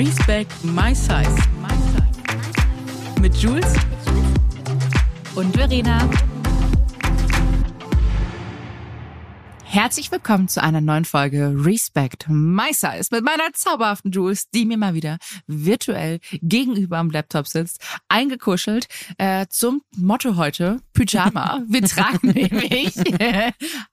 Respect My Size. Mit Jules und Verena. Herzlich willkommen zu einer neuen Folge Respect My Size mit meiner zauberhaften Jules, die mir mal wieder virtuell gegenüber am Laptop sitzt, eingekuschelt äh, zum Motto heute Pyjama. Wir tragen nämlich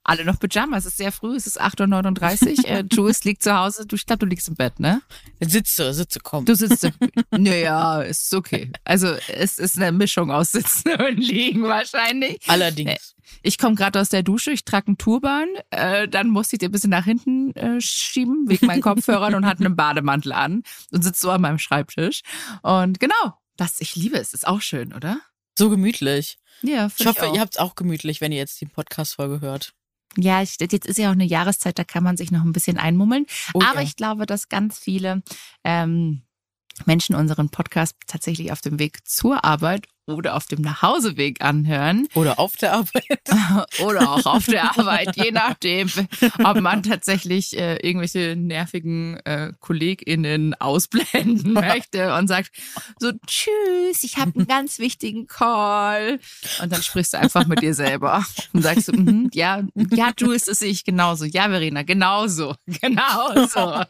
alle noch Pyjama. Es ist sehr früh, es ist 8.39 Uhr. Äh, Jules liegt zu Hause. Du, ich glaube, du liegst im Bett, ne? Sitze, sitze, komm. Du sitzt. naja, ist okay. Also es ist eine Mischung aus Sitzen und Liegen wahrscheinlich. Allerdings. Ich komme gerade aus der Dusche, ich trage einen Turban, äh, dann musste ich den ein bisschen nach hinten äh, schieben wegen meinen Kopfhörern und hatte einen Bademantel an und sitze so an meinem Schreibtisch. Und genau, das, ich liebe es, ist auch schön, oder? So gemütlich. Ja, ich hoffe, ich ihr habt es auch gemütlich, wenn ihr jetzt die Podcast-Folge hört. Ja, ich, jetzt ist ja auch eine Jahreszeit, da kann man sich noch ein bisschen einmummeln. Oh, Aber ja. ich glaube, dass ganz viele ähm, Menschen unseren Podcast tatsächlich auf dem Weg zur Arbeit oder auf dem Nachhauseweg anhören. Oder auf der Arbeit. oder auch auf der Arbeit, je nachdem, ob man tatsächlich äh, irgendwelche nervigen äh, KollegInnen ausblenden möchte und sagt so, tschüss, ich habe einen ganz wichtigen Call. Und dann sprichst du einfach mit dir selber und sagst, mm -hmm, ja, ja, du ist es ich genauso. Ja, Verena, genauso. Genauso.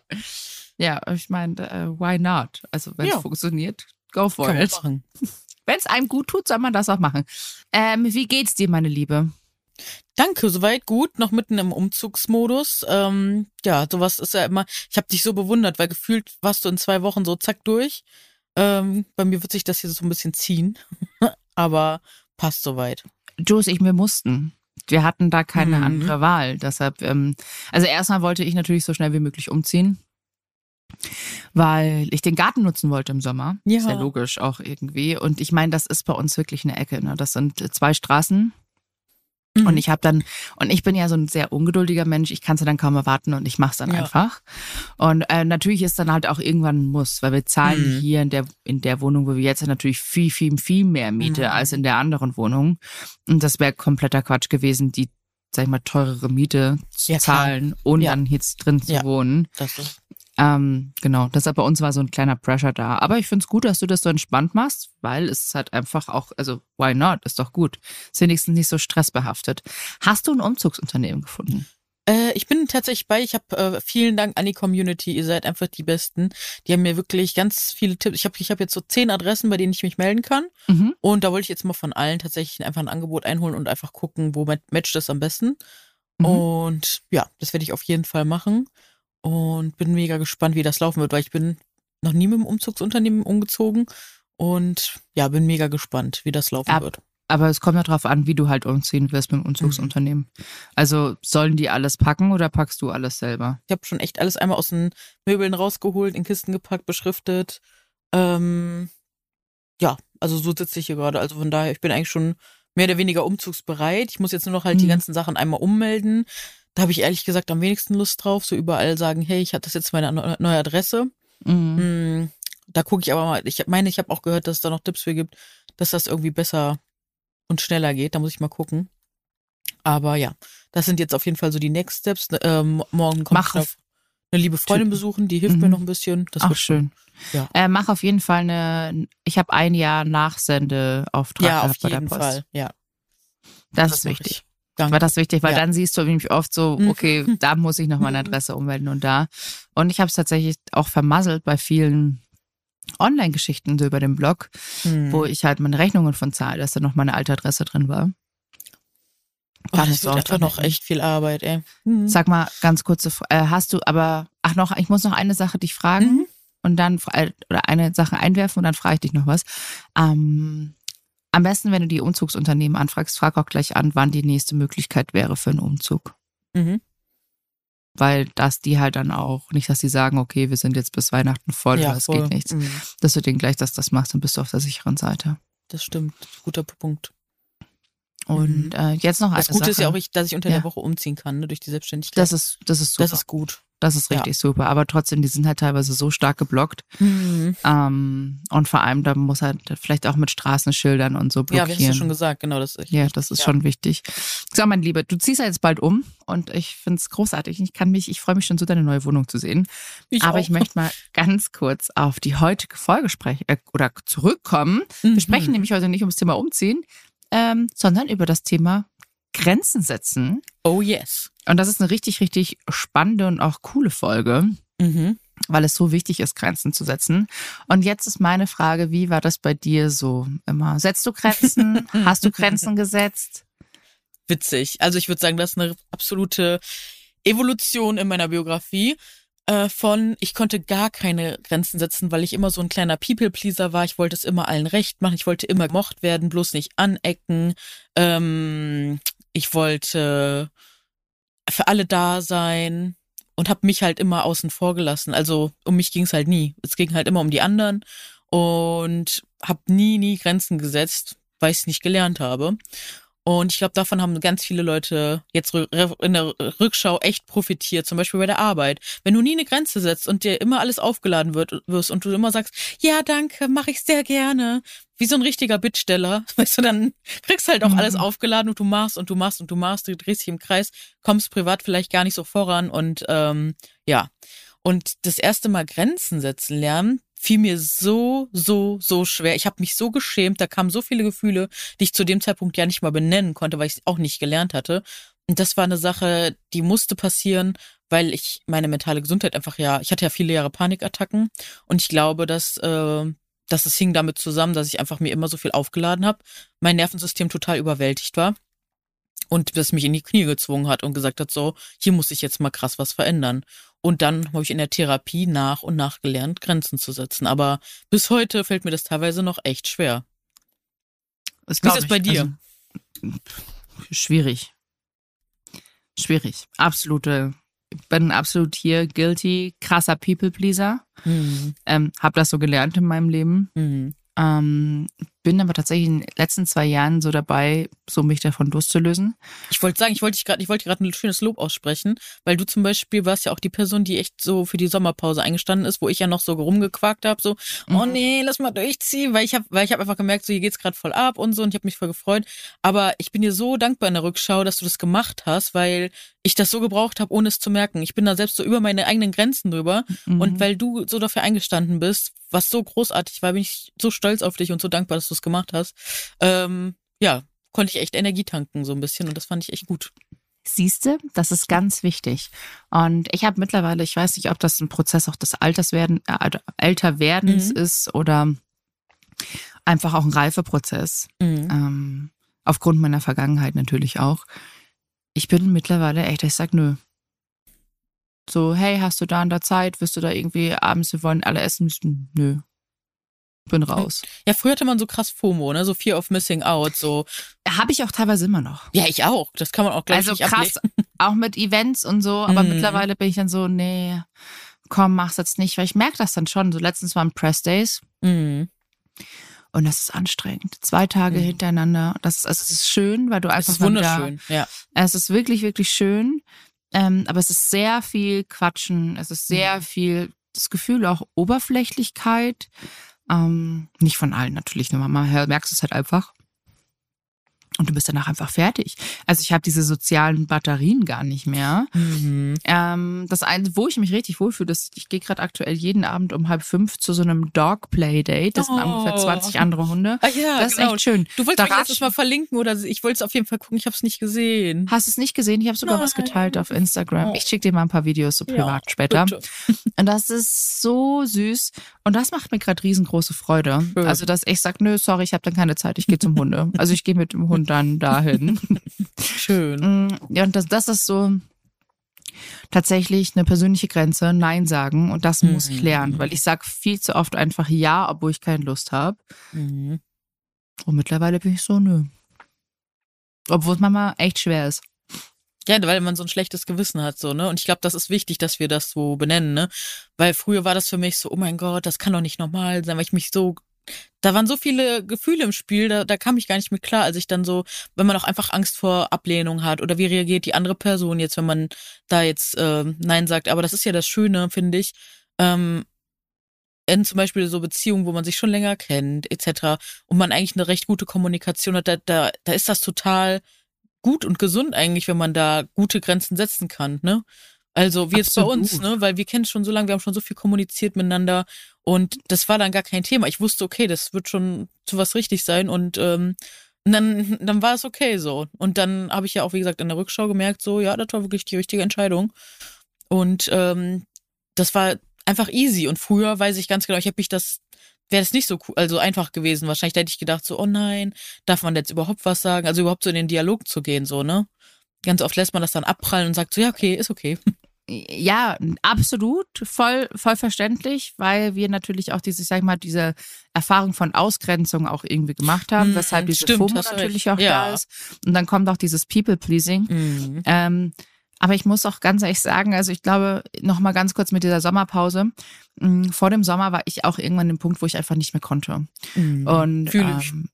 Ja, ich meine, uh, why not? Also wenn es ja. funktioniert, go for Kann it. Wenn es einem gut tut, soll man das auch machen. Ähm, wie geht's dir, meine Liebe? Danke, soweit gut, noch mitten im Umzugsmodus. Ähm, ja, sowas ist ja immer, ich habe dich so bewundert, weil gefühlt warst du in zwei Wochen so zack durch. Ähm, bei mir wird sich das hier so ein bisschen ziehen, aber passt soweit. Jules, ich, wir mussten. Wir hatten da keine mhm. andere Wahl. Deshalb, ähm, also erstmal wollte ich natürlich so schnell wie möglich umziehen weil ich den Garten nutzen wollte im Sommer. Ja. Sehr logisch auch irgendwie. Und ich meine, das ist bei uns wirklich eine Ecke. Ne? Das sind zwei Straßen. Mhm. Und ich habe dann, und ich bin ja so ein sehr ungeduldiger Mensch, ich kann es ja dann kaum erwarten und ich mache es dann ja. einfach. Und äh, natürlich ist dann halt auch irgendwann ein Muss, weil wir zahlen mhm. hier in der, in der Wohnung, wo wir jetzt sind, natürlich viel, viel, viel mehr Miete mhm. als in der anderen Wohnung. Und das wäre kompletter Quatsch gewesen, die sag ich mal, teurere Miete zu ja, zahlen, ohne ja. dann jetzt drin zu wohnen. Das ist ähm, genau, deshalb bei uns war so ein kleiner Pressure da. Aber ich finde es gut, dass du das so entspannt machst, weil es halt einfach auch, also why not, ist doch gut. Ist wenigstens nicht so stressbehaftet. Hast du ein Umzugsunternehmen gefunden? Äh, ich bin tatsächlich bei. Ich habe äh, vielen Dank an die Community. Ihr seid einfach die Besten. Die haben mir wirklich ganz viele Tipps. Ich habe ich hab jetzt so zehn Adressen, bei denen ich mich melden kann. Mhm. Und da wollte ich jetzt mal von allen tatsächlich einfach ein Angebot einholen und einfach gucken, wo matcht das am besten. Mhm. Und ja, das werde ich auf jeden Fall machen und bin mega gespannt, wie das laufen wird, weil ich bin noch nie mit dem Umzugsunternehmen umgezogen und ja, bin mega gespannt, wie das laufen Ab, wird. Aber es kommt ja darauf an, wie du halt umziehen wirst mit dem Umzugsunternehmen. Mhm. Also sollen die alles packen oder packst du alles selber? Ich habe schon echt alles einmal aus den Möbeln rausgeholt, in Kisten gepackt, beschriftet. Ähm, ja, also so sitze ich hier gerade. Also von daher, ich bin eigentlich schon mehr oder weniger umzugsbereit. Ich muss jetzt nur noch halt mhm. die ganzen Sachen einmal ummelden. Da habe ich ehrlich gesagt am wenigsten Lust drauf, so überall sagen, hey, ich hatte das jetzt meine neue Adresse. Mhm. Hm, da gucke ich aber mal, ich meine, ich habe auch gehört, dass es da noch Tipps für gibt, dass das irgendwie besser und schneller geht. Da muss ich mal gucken. Aber ja, das sind jetzt auf jeden Fall so die Next Steps. Ähm, morgen kommt mach auf, eine liebe Freundin besuchen, die hilft mhm. mir noch ein bisschen. Das Ach, schön. Ja. Äh, mach auf jeden Fall eine, ich habe ein Jahr Nachsendeauftrag ja, auf jeden Fall, ja. Das, das ist wichtig. Danke. War das wichtig, weil ja. dann siehst du nämlich oft so, mhm. okay, da muss ich noch meine Adresse ummelden und da. Und ich habe es tatsächlich auch vermasselt bei vielen Online-Geschichten so über den Blog, mhm. wo ich halt meine Rechnungen von zahle, dass da noch meine alte Adresse drin war. Oh, das ist auch noch echt viel Arbeit, ey. Mhm. Sag mal ganz kurze, äh, hast du aber, ach noch, ich muss noch eine Sache dich fragen mhm. und dann, äh, oder eine Sache einwerfen und dann frage ich dich noch was. Ähm, am besten, wenn du die Umzugsunternehmen anfragst, frag auch gleich an, wann die nächste Möglichkeit wäre für einen Umzug. Mhm. Weil das die halt dann auch, nicht, dass die sagen, okay, wir sind jetzt bis Weihnachten voll, ja, das geht nichts. Mhm. Dass du denen gleich dass das machst, dann bist du auf der sicheren Seite. Das stimmt. Guter Punkt. Und mhm. äh, jetzt noch eine Das Gute Sache. ist ja auch, dass ich unter ja. der Woche umziehen kann, ne, durch die Selbstständigkeit. Das ist, das ist super. Das ist gut. Das ist richtig ja. super. Aber trotzdem, die sind halt teilweise so stark geblockt. Mhm. Ähm, und vor allem, da muss halt vielleicht auch mit Straßenschildern und so blockieren. Ja, wie hast du schon gesagt, genau. Das ist ja, das ist ja. schon wichtig. So, mein Lieber, du ziehst ja jetzt bald um und ich finde es großartig. Ich kann mich, ich freue mich schon so, deine neue Wohnung zu sehen. Ich Aber auch. ich möchte mal ganz kurz auf die heutige Folge sprechen äh, oder zurückkommen. Mhm. Wir sprechen nämlich heute nicht ums Thema Umziehen, ähm, sondern über das Thema Grenzen setzen. Oh yes. Und das ist eine richtig, richtig spannende und auch coole Folge. Mhm. Weil es so wichtig ist, Grenzen zu setzen. Und jetzt ist meine Frage, wie war das bei dir so immer? Setzt du Grenzen? Hast du Grenzen gesetzt? Witzig. Also ich würde sagen, das ist eine absolute Evolution in meiner Biografie äh, von, ich konnte gar keine Grenzen setzen, weil ich immer so ein kleiner People-Pleaser war. Ich wollte es immer allen recht machen. Ich wollte immer gemocht werden, bloß nicht anecken. Ähm, ich wollte für alle da sein und habe mich halt immer außen vor gelassen. Also um mich ging es halt nie. Es ging halt immer um die anderen und habe nie, nie Grenzen gesetzt, weil ich es nicht gelernt habe. Und ich glaube, davon haben ganz viele Leute jetzt in der Rückschau echt profitiert, zum Beispiel bei der Arbeit. Wenn du nie eine Grenze setzt und dir immer alles aufgeladen wird, wirst und du immer sagst, ja, danke, mache ich sehr gerne, wie so ein richtiger Bittsteller, weißt du, dann kriegst halt auch mhm. alles aufgeladen und du machst und du machst und du machst, du drehst dich im Kreis, kommst privat vielleicht gar nicht so voran und ähm, ja. Und das erste Mal Grenzen setzen lernen, fiel mir so, so, so schwer. Ich habe mich so geschämt, da kamen so viele Gefühle, die ich zu dem Zeitpunkt ja nicht mal benennen konnte, weil ich es auch nicht gelernt hatte. Und das war eine Sache, die musste passieren, weil ich meine mentale Gesundheit einfach ja, ich hatte ja viele Jahre Panikattacken und ich glaube, dass äh, dass es hing damit zusammen, dass ich einfach mir immer so viel aufgeladen habe, mein Nervensystem total überwältigt war und das mich in die Knie gezwungen hat und gesagt hat, so, hier muss ich jetzt mal krass was verändern. Und dann habe ich in der Therapie nach und nach gelernt, Grenzen zu setzen. Aber bis heute fällt mir das teilweise noch echt schwer. Das Wie ist es bei dir? Also, schwierig. Schwierig. Absolute bin absolut hier guilty, krasser People-Pleaser. Mhm. Ähm, hab das so gelernt in meinem Leben. Mhm. Ähm, bin aber tatsächlich in den letzten zwei Jahren so dabei, so mich davon loszulösen. Ich wollte sagen, ich wollte gerade, ich wollte gerade ein schönes Lob aussprechen, weil du zum Beispiel warst ja auch die Person, die echt so für die Sommerpause eingestanden ist, wo ich ja noch so rumgequakt habe, so, oh mhm. oh nee, lass mal durchziehen, weil ich habe, weil ich habe einfach gemerkt, so hier geht's gerade voll ab und so und ich habe mich voll gefreut. Aber ich bin dir so dankbar in der Rückschau, dass du das gemacht hast, weil ich das so gebraucht habe, ohne es zu merken. Ich bin da selbst so über meine eigenen Grenzen drüber mhm. und weil du so dafür eingestanden bist, was so großartig war, bin ich so stolz auf dich und so dankbar, dass du es gemacht hast. Ähm, ja, konnte ich echt Energie tanken so ein bisschen und das fand ich echt gut. Siehste, das ist ganz wichtig. Und ich habe mittlerweile, ich weiß nicht, ob das ein Prozess auch des Alterswerden, äh, Älterwerdens mhm. ist oder einfach auch ein Reifeprozess. Mhm. Ähm, aufgrund meiner Vergangenheit natürlich auch. Ich bin mittlerweile echt, ich sag nö. So, hey, hast du da in der Zeit? Wirst du da irgendwie abends, wir wollen alle essen müssen? Nö bin raus. Ja, früher hatte man so krass FOMO, ne? So Fear of Missing Out, so. Habe ich auch teilweise immer noch. Ja, ich auch. Das kann man auch gleich Also nicht krass, ablegen. auch mit Events und so, aber mm. mittlerweile bin ich dann so, nee, komm, mach's jetzt nicht, weil ich merke das dann schon. So letztens waren Press Days. Mm. Und das ist anstrengend. Zwei Tage mhm. hintereinander. Das ist, also ist schön, weil du einfach. Es ist wunderschön, da, ja. Es ist wirklich, wirklich schön. Ähm, aber es ist sehr viel Quatschen. Es ist sehr mhm. viel das Gefühl auch Oberflächlichkeit. Ähm, nicht von allen natürlich, nur manchmal merkst du es halt einfach. Und du bist danach einfach fertig. Also ich habe diese sozialen Batterien gar nicht mehr. Mhm. Ähm, das eine, wo ich mich richtig wohlfühle, ist, ich gehe gerade aktuell jeden Abend um halb fünf zu so einem Dog Play Date. Das oh. sind ungefähr 20 andere Hunde. Ah, ja, das genau. ist echt schön. Du wolltest da mich mal verlinken oder ich wollte es auf jeden Fall gucken. Ich habe es nicht gesehen. Hast du es nicht gesehen? Ich habe sogar Nein. was geteilt auf Instagram. Ich schicke dir mal ein paar Videos so privat ja, später. Bitte. Und das ist so süß. Und das macht mir gerade riesengroße Freude. Schön. Also, dass ich sage, nö, sorry, ich habe dann keine Zeit, ich gehe zum Hunde. Also ich gehe mit dem Hund dann dahin. Schön. Mm, ja, und das, das ist so tatsächlich eine persönliche Grenze, Nein sagen. Und das mhm. muss ich lernen, weil ich sage viel zu oft einfach Ja, obwohl ich keine Lust habe. Mhm. Und mittlerweile bin ich so, nö. Obwohl es manchmal echt schwer ist. Ja, weil man so ein schlechtes Gewissen hat, so, ne? Und ich glaube, das ist wichtig, dass wir das so benennen, ne? Weil früher war das für mich so, oh mein Gott, das kann doch nicht normal sein, weil ich mich so da waren so viele Gefühle im Spiel, da, da kam ich gar nicht mit klar, als ich dann so, wenn man auch einfach Angst vor Ablehnung hat oder wie reagiert die andere Person jetzt, wenn man da jetzt äh, Nein sagt. Aber das ist ja das Schöne, finde ich. Ähm, in zum Beispiel so Beziehungen, wo man sich schon länger kennt, etc. und man eigentlich eine recht gute Kommunikation hat, da, da, da ist das total gut und gesund eigentlich, wenn man da gute Grenzen setzen kann, ne? Also wie jetzt bei uns, ne? Weil wir kennen es schon so lange, wir haben schon so viel kommuniziert miteinander und das war dann gar kein Thema. Ich wusste, okay, das wird schon zu was richtig sein und ähm, dann, dann war es okay so. Und dann habe ich ja auch, wie gesagt, in der Rückschau gemerkt, so, ja, das war wirklich die richtige Entscheidung. Und ähm, das war einfach easy. Und früher weiß ich ganz genau, ich habe mich das, wäre das nicht so cool, also einfach gewesen. Wahrscheinlich hätte ich gedacht, so, oh nein, darf man jetzt überhaupt was sagen? Also überhaupt so in den Dialog zu gehen, so, ne? Ganz oft lässt man das dann abprallen und sagt so, ja, okay, ist okay. Ja, absolut, voll, voll verständlich, weil wir natürlich auch diese, sag ich mal, diese Erfahrung von Ausgrenzung auch irgendwie gemacht haben, weshalb diese Stimmt, FOMO natürlich auch ja. da ist. Und dann kommt auch dieses People-Pleasing. Mhm. Ähm, aber ich muss auch ganz ehrlich sagen, also ich glaube, noch mal ganz kurz mit dieser Sommerpause. Mm, vor dem Sommer war ich auch irgendwann im Punkt, wo ich einfach nicht mehr konnte. Mhm. Und ähm,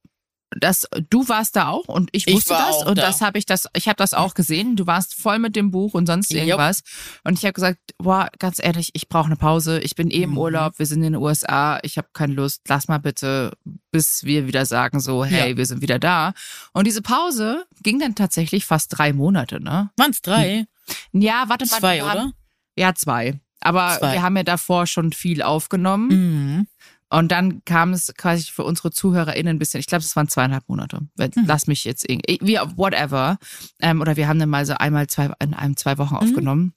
das, du warst da auch und ich wusste ich das und da. das habe ich das, ich habe das auch gesehen. Du warst voll mit dem Buch und sonst irgendwas Jupp. und ich habe gesagt, boah, ganz ehrlich, ich brauche eine Pause. Ich bin eh im mhm. Urlaub, wir sind in den USA, ich habe keine Lust. Lass mal bitte, bis wir wieder sagen so, hey, ja. wir sind wieder da. Und diese Pause ging dann tatsächlich fast drei Monate, ne? Waren's drei? Ja, warte mal. Zwei, oder? Ja, zwei. Aber zwei. wir haben ja davor schon viel aufgenommen. Mhm. Und dann kam es quasi für unsere ZuhörerInnen ein bisschen, ich glaube, es waren zweieinhalb Monate. Mhm. Lass mich jetzt irgendwie, wie, whatever. Ähm, oder wir haben dann mal so einmal zwei, in einem zwei Wochen mhm. aufgenommen.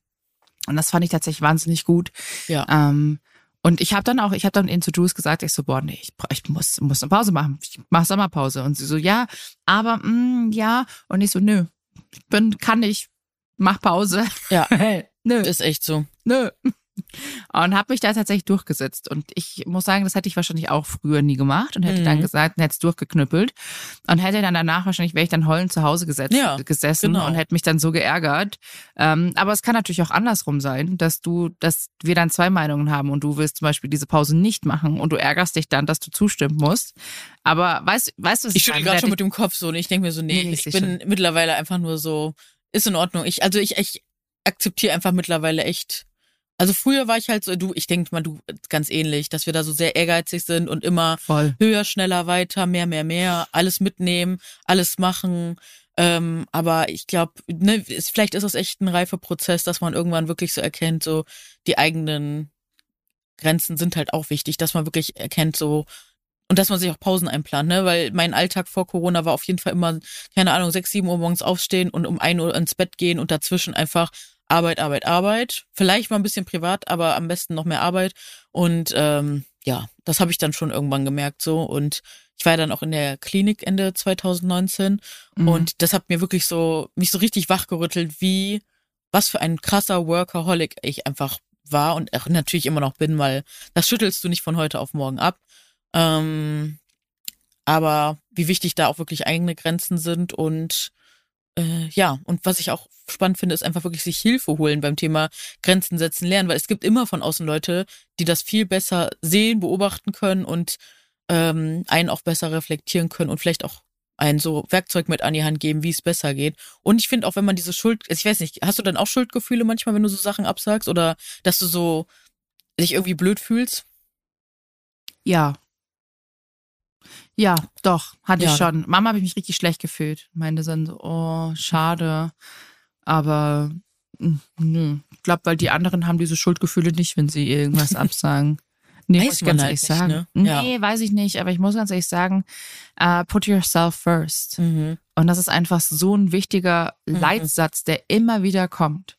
Und das fand ich tatsächlich wahnsinnig gut. Ja. Ähm, und ich habe dann auch, ich habe dann in zu Jules gesagt, ich so, boah, nee, ich, ich muss, muss eine Pause machen. Ich mache Sommerpause. Und sie so, ja, aber mh, mm, ja. Und ich so, nö, ich bin, kann ich, mach Pause. Ja. nö. Ist echt so. Nö. Und habe mich da tatsächlich durchgesetzt. Und ich muss sagen, das hätte ich wahrscheinlich auch früher nie gemacht und hätte mhm. dann gesagt, hätte es durchgeknüppelt und hätte dann danach wahrscheinlich, wäre ich dann heulend zu Hause gesetzt, ja, gesessen genau. und hätte mich dann so geärgert. Ähm, aber es kann natürlich auch andersrum sein, dass du, dass wir dann zwei Meinungen haben und du willst zum Beispiel diese Pause nicht machen und du ärgerst dich dann, dass du zustimmen musst. Aber weißt, weißt du, was ich schüttel gerade schon mit dem Kopf so und ich denke mir so, nee, nee ich bin schon. mittlerweile einfach nur so, ist in Ordnung. Ich, also ich, ich akzeptiere einfach mittlerweile echt also früher war ich halt so, du, ich denke mal, du ganz ähnlich, dass wir da so sehr ehrgeizig sind und immer Voll. höher, schneller, weiter, mehr, mehr, mehr, alles mitnehmen, alles machen. Ähm, aber ich glaube, ne, vielleicht ist das echt ein reifer Prozess, dass man irgendwann wirklich so erkennt, so die eigenen Grenzen sind halt auch wichtig, dass man wirklich erkennt, so und dass man sich auch Pausen einplant, ne? Weil mein Alltag vor Corona war auf jeden Fall immer, keine Ahnung, sechs, sieben Uhr morgens aufstehen und um ein Uhr ins Bett gehen und dazwischen einfach Arbeit, Arbeit, Arbeit. Vielleicht mal ein bisschen privat, aber am besten noch mehr Arbeit. Und ähm, ja, das habe ich dann schon irgendwann gemerkt so. Und ich war dann auch in der Klinik Ende 2019 mhm. und das hat mir wirklich so mich so richtig wachgerüttelt, wie was für ein krasser Workaholic ich einfach war und auch natürlich immer noch bin, weil das schüttelst du nicht von heute auf morgen ab. Ähm, aber wie wichtig da auch wirklich eigene Grenzen sind und äh, ja, und was ich auch spannend finde, ist einfach wirklich sich Hilfe holen beim Thema Grenzen setzen lernen, weil es gibt immer von außen Leute, die das viel besser sehen, beobachten können und ähm, einen auch besser reflektieren können und vielleicht auch ein so Werkzeug mit an die Hand geben, wie es besser geht. Und ich finde auch, wenn man diese Schuld, ich weiß nicht, hast du dann auch Schuldgefühle manchmal, wenn du so Sachen absagst oder dass du so dich irgendwie blöd fühlst? Ja, ja, doch, hatte ja. ich schon. Mama habe ich mich richtig schlecht gefühlt. Meinte dann so, oh, schade. Aber hm, nö. Ich glaube, weil die anderen haben diese Schuldgefühle nicht, wenn sie irgendwas absagen. Nee, weiß muss ich ganz ehrlich nicht, sagen. Ne? Nee, ja. weiß ich nicht, aber ich muss ganz ehrlich sagen, uh, put yourself first. Mhm. Und das ist einfach so ein wichtiger mhm. Leitsatz, der immer wieder kommt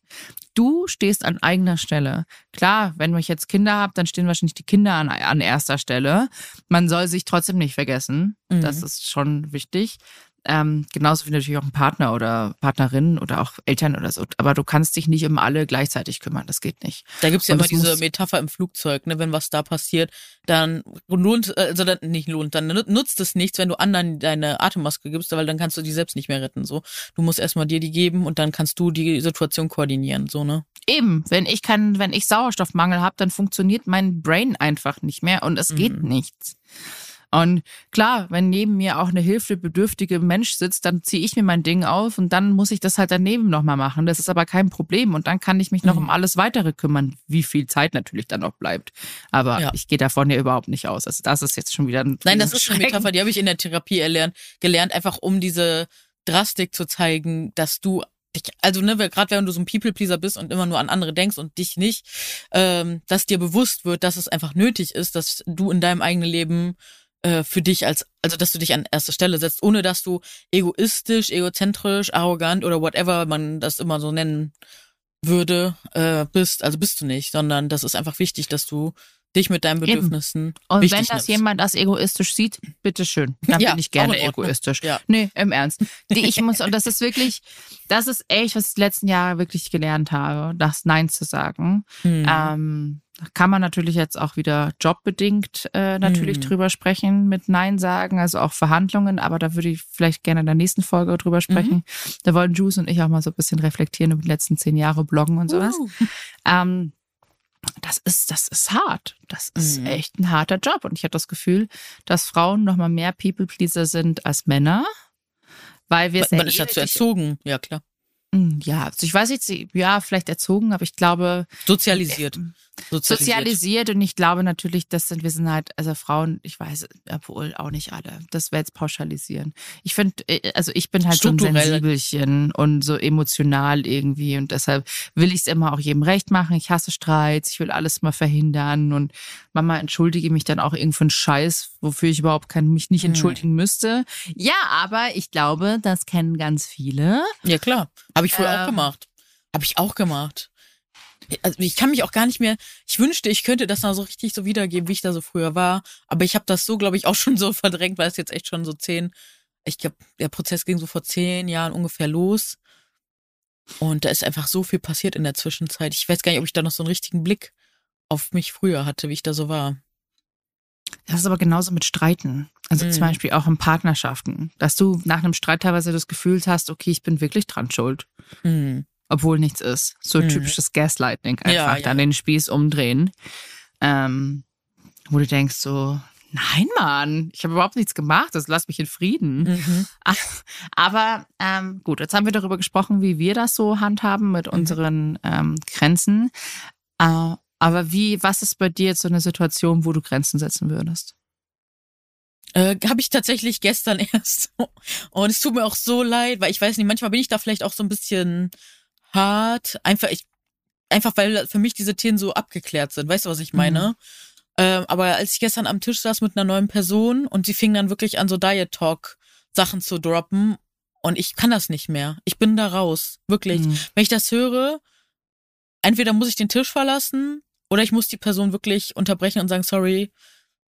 du stehst an eigener Stelle. Klar, wenn ich jetzt Kinder habe, dann stehen wahrscheinlich die Kinder an, an erster Stelle. Man soll sich trotzdem nicht vergessen. Mhm. Das ist schon wichtig. Ähm, genauso wie natürlich auch ein Partner oder Partnerin oder auch Eltern oder so. Aber du kannst dich nicht um alle gleichzeitig kümmern. Das geht nicht. Da gibt's ja immer diese Metapher im Flugzeug, ne? Wenn was da passiert, dann lohnt, also dann nicht lohnt, dann nutzt es nichts, wenn du anderen deine Atemmaske gibst, weil dann kannst du die selbst nicht mehr retten. So, du musst erstmal dir die geben und dann kannst du die Situation koordinieren. So, ne? Eben, wenn ich kann, wenn ich Sauerstoffmangel habe, dann funktioniert mein Brain einfach nicht mehr und es mhm. geht nichts. Und klar, wenn neben mir auch eine hilfebedürftige Mensch sitzt, dann ziehe ich mir mein Ding auf und dann muss ich das halt daneben nochmal machen. Das ist aber kein Problem. Und dann kann ich mich noch mhm. um alles weitere kümmern, wie viel Zeit natürlich dann noch bleibt. Aber ja. ich gehe davon ja überhaupt nicht aus. Also das ist jetzt schon wieder ein Nein, das ist eine Metapher, die habe ich in der Therapie erlernt, gelernt, einfach um diese Drastik zu zeigen, dass du dich, also ne, gerade wenn du so ein People-Pleaser bist und immer nur an andere denkst und dich nicht, ähm, dass dir bewusst wird, dass es einfach nötig ist, dass du in deinem eigenen Leben äh, für dich als, also dass du dich an erste Stelle setzt, ohne dass du egoistisch, egozentrisch, arrogant oder whatever man das immer so nennen würde, äh, bist. Also bist du nicht, sondern das ist einfach wichtig, dass du dich mit deinen Bedürfnissen. Eben. Und wenn das nimmst. jemand als egoistisch sieht, bitteschön. Dann ja, bin ich gerne egoistisch. Ja. Nee, im Ernst. Die ich muss, und das ist wirklich, das ist echt, was ich die letzten Jahre wirklich gelernt habe, das Nein zu sagen. Hm. Ähm, kann man natürlich jetzt auch wieder jobbedingt äh, natürlich hm. drüber sprechen mit Nein sagen, also auch Verhandlungen, aber da würde ich vielleicht gerne in der nächsten Folge drüber sprechen. Mhm. Da wollen Juice und ich auch mal so ein bisschen reflektieren über die letzten zehn Jahre Bloggen und sowas. Uh. Ähm, das ist, das ist hart. Das ist mhm. echt ein harter Job. Und ich habe das Gefühl, dass Frauen noch mal mehr People-Pleaser sind als Männer, weil wir Man ist dazu erzogen, ja klar. Hm, ja, also ich weiß jetzt, ja, vielleicht erzogen, aber ich glaube. Sozialisiert. Sozialisiert. sozialisiert. und ich glaube natürlich, das sind, wir sind halt, also Frauen, ich weiß, obwohl auch nicht alle. Das wäre jetzt pauschalisieren. Ich finde, äh, also ich bin halt so ein Sensibelchen und so emotional irgendwie und deshalb will ich es immer auch jedem recht machen. Ich hasse Streits, ich will alles mal verhindern und Mama entschuldige mich dann auch irgend einen Scheiß, wofür ich überhaupt kein, mich nicht hm. entschuldigen hm. müsste. Ja, aber ich glaube, das kennen ganz viele. Ja, klar. Habe ich früher ähm, auch gemacht. Habe ich auch gemacht. Also ich kann mich auch gar nicht mehr. Ich wünschte, ich könnte das noch so richtig so wiedergeben, wie ich da so früher war. Aber ich habe das so, glaube ich, auch schon so verdrängt, weil es jetzt echt schon so zehn. Ich glaube, der Prozess ging so vor zehn Jahren ungefähr los. Und da ist einfach so viel passiert in der Zwischenzeit. Ich weiß gar nicht, ob ich da noch so einen richtigen Blick auf mich früher hatte, wie ich da so war. Das ist aber genauso mit Streiten. Also mhm. zum Beispiel auch in Partnerschaften, dass du nach einem Streit teilweise das Gefühl hast, okay, ich bin wirklich dran schuld. Mhm. Obwohl nichts ist. So mhm. typisches Gaslighting einfach, ja, ja. dann den Spieß umdrehen. Ähm, wo du denkst so, nein, Mann, ich habe überhaupt nichts gemacht, das lass mich in Frieden. Mhm. Aber ähm, gut, jetzt haben wir darüber gesprochen, wie wir das so handhaben mit mhm. unseren ähm, Grenzen. Äh, aber wie, was ist bei dir jetzt so eine Situation, wo du Grenzen setzen würdest? Äh, habe ich tatsächlich gestern erst. Und es tut mir auch so leid, weil ich weiß nicht, manchmal bin ich da vielleicht auch so ein bisschen hart. Einfach, ich, einfach weil für mich diese Themen so abgeklärt sind. Weißt du, was ich meine? Mhm. Ähm, aber als ich gestern am Tisch saß mit einer neuen Person und sie fing dann wirklich an, so Diet Talk Sachen zu droppen und ich kann das nicht mehr. Ich bin da raus. Wirklich. Mhm. Wenn ich das höre, entweder muss ich den Tisch verlassen oder ich muss die Person wirklich unterbrechen und sagen, sorry,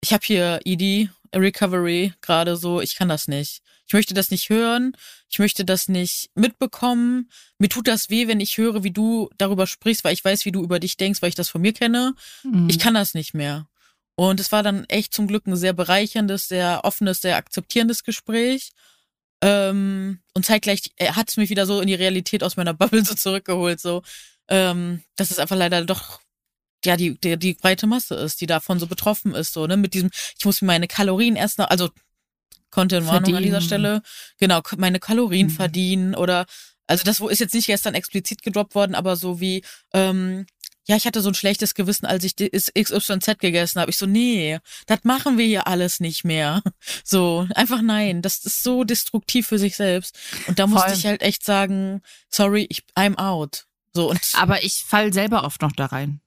ich habe hier ED, Recovery gerade so, ich kann das nicht. Ich möchte das nicht hören, ich möchte das nicht mitbekommen. Mir tut das weh, wenn ich höre, wie du darüber sprichst, weil ich weiß, wie du über dich denkst, weil ich das von mir kenne. Mhm. Ich kann das nicht mehr. Und es war dann echt zum Glück ein sehr bereicherndes, sehr offenes, sehr akzeptierendes Gespräch. Ähm, und zeitgleich hat es mich wieder so in die Realität aus meiner Bubble so zurückgeholt, so, ähm, dass es einfach leider doch ja die, die, die breite Masse ist, die davon so betroffen ist, so, ne, mit diesem, ich muss mir meine Kalorien erst noch, also Content-Warnung an dieser Stelle, genau, meine Kalorien mhm. verdienen oder, also das ist jetzt nicht gestern explizit gedroppt worden, aber so wie, ähm, ja, ich hatte so ein schlechtes Gewissen, als ich XYZ gegessen habe. Ich so, nee, das machen wir hier alles nicht mehr. So, einfach nein. Das ist so destruktiv für sich selbst. Und da musste ich halt echt sagen, sorry, ich, I'm out. So und. Aber ich fall selber oft noch da rein.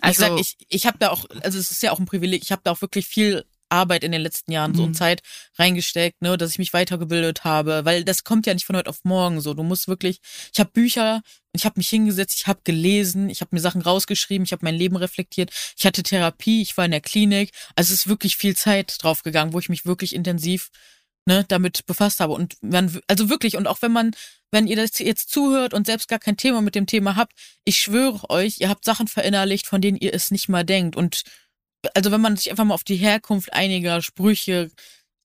Also, ich sag, ich, ich habe da auch, also es ist ja auch ein Privileg, ich habe da auch wirklich viel Arbeit in den letzten Jahren mhm. so und Zeit reingesteckt, ne, dass ich mich weitergebildet habe, weil das kommt ja nicht von heute auf morgen so. Du musst wirklich, ich habe Bücher, ich habe mich hingesetzt, ich habe gelesen, ich habe mir Sachen rausgeschrieben, ich habe mein Leben reflektiert, ich hatte Therapie, ich war in der Klinik, also es ist wirklich viel Zeit draufgegangen, wo ich mich wirklich intensiv ne, damit befasst habe und man, also wirklich und auch wenn man wenn ihr das jetzt zuhört und selbst gar kein Thema mit dem Thema habt, ich schwöre euch, ihr habt Sachen verinnerlicht, von denen ihr es nicht mal denkt. Und also wenn man sich einfach mal auf die Herkunft einiger Sprüche,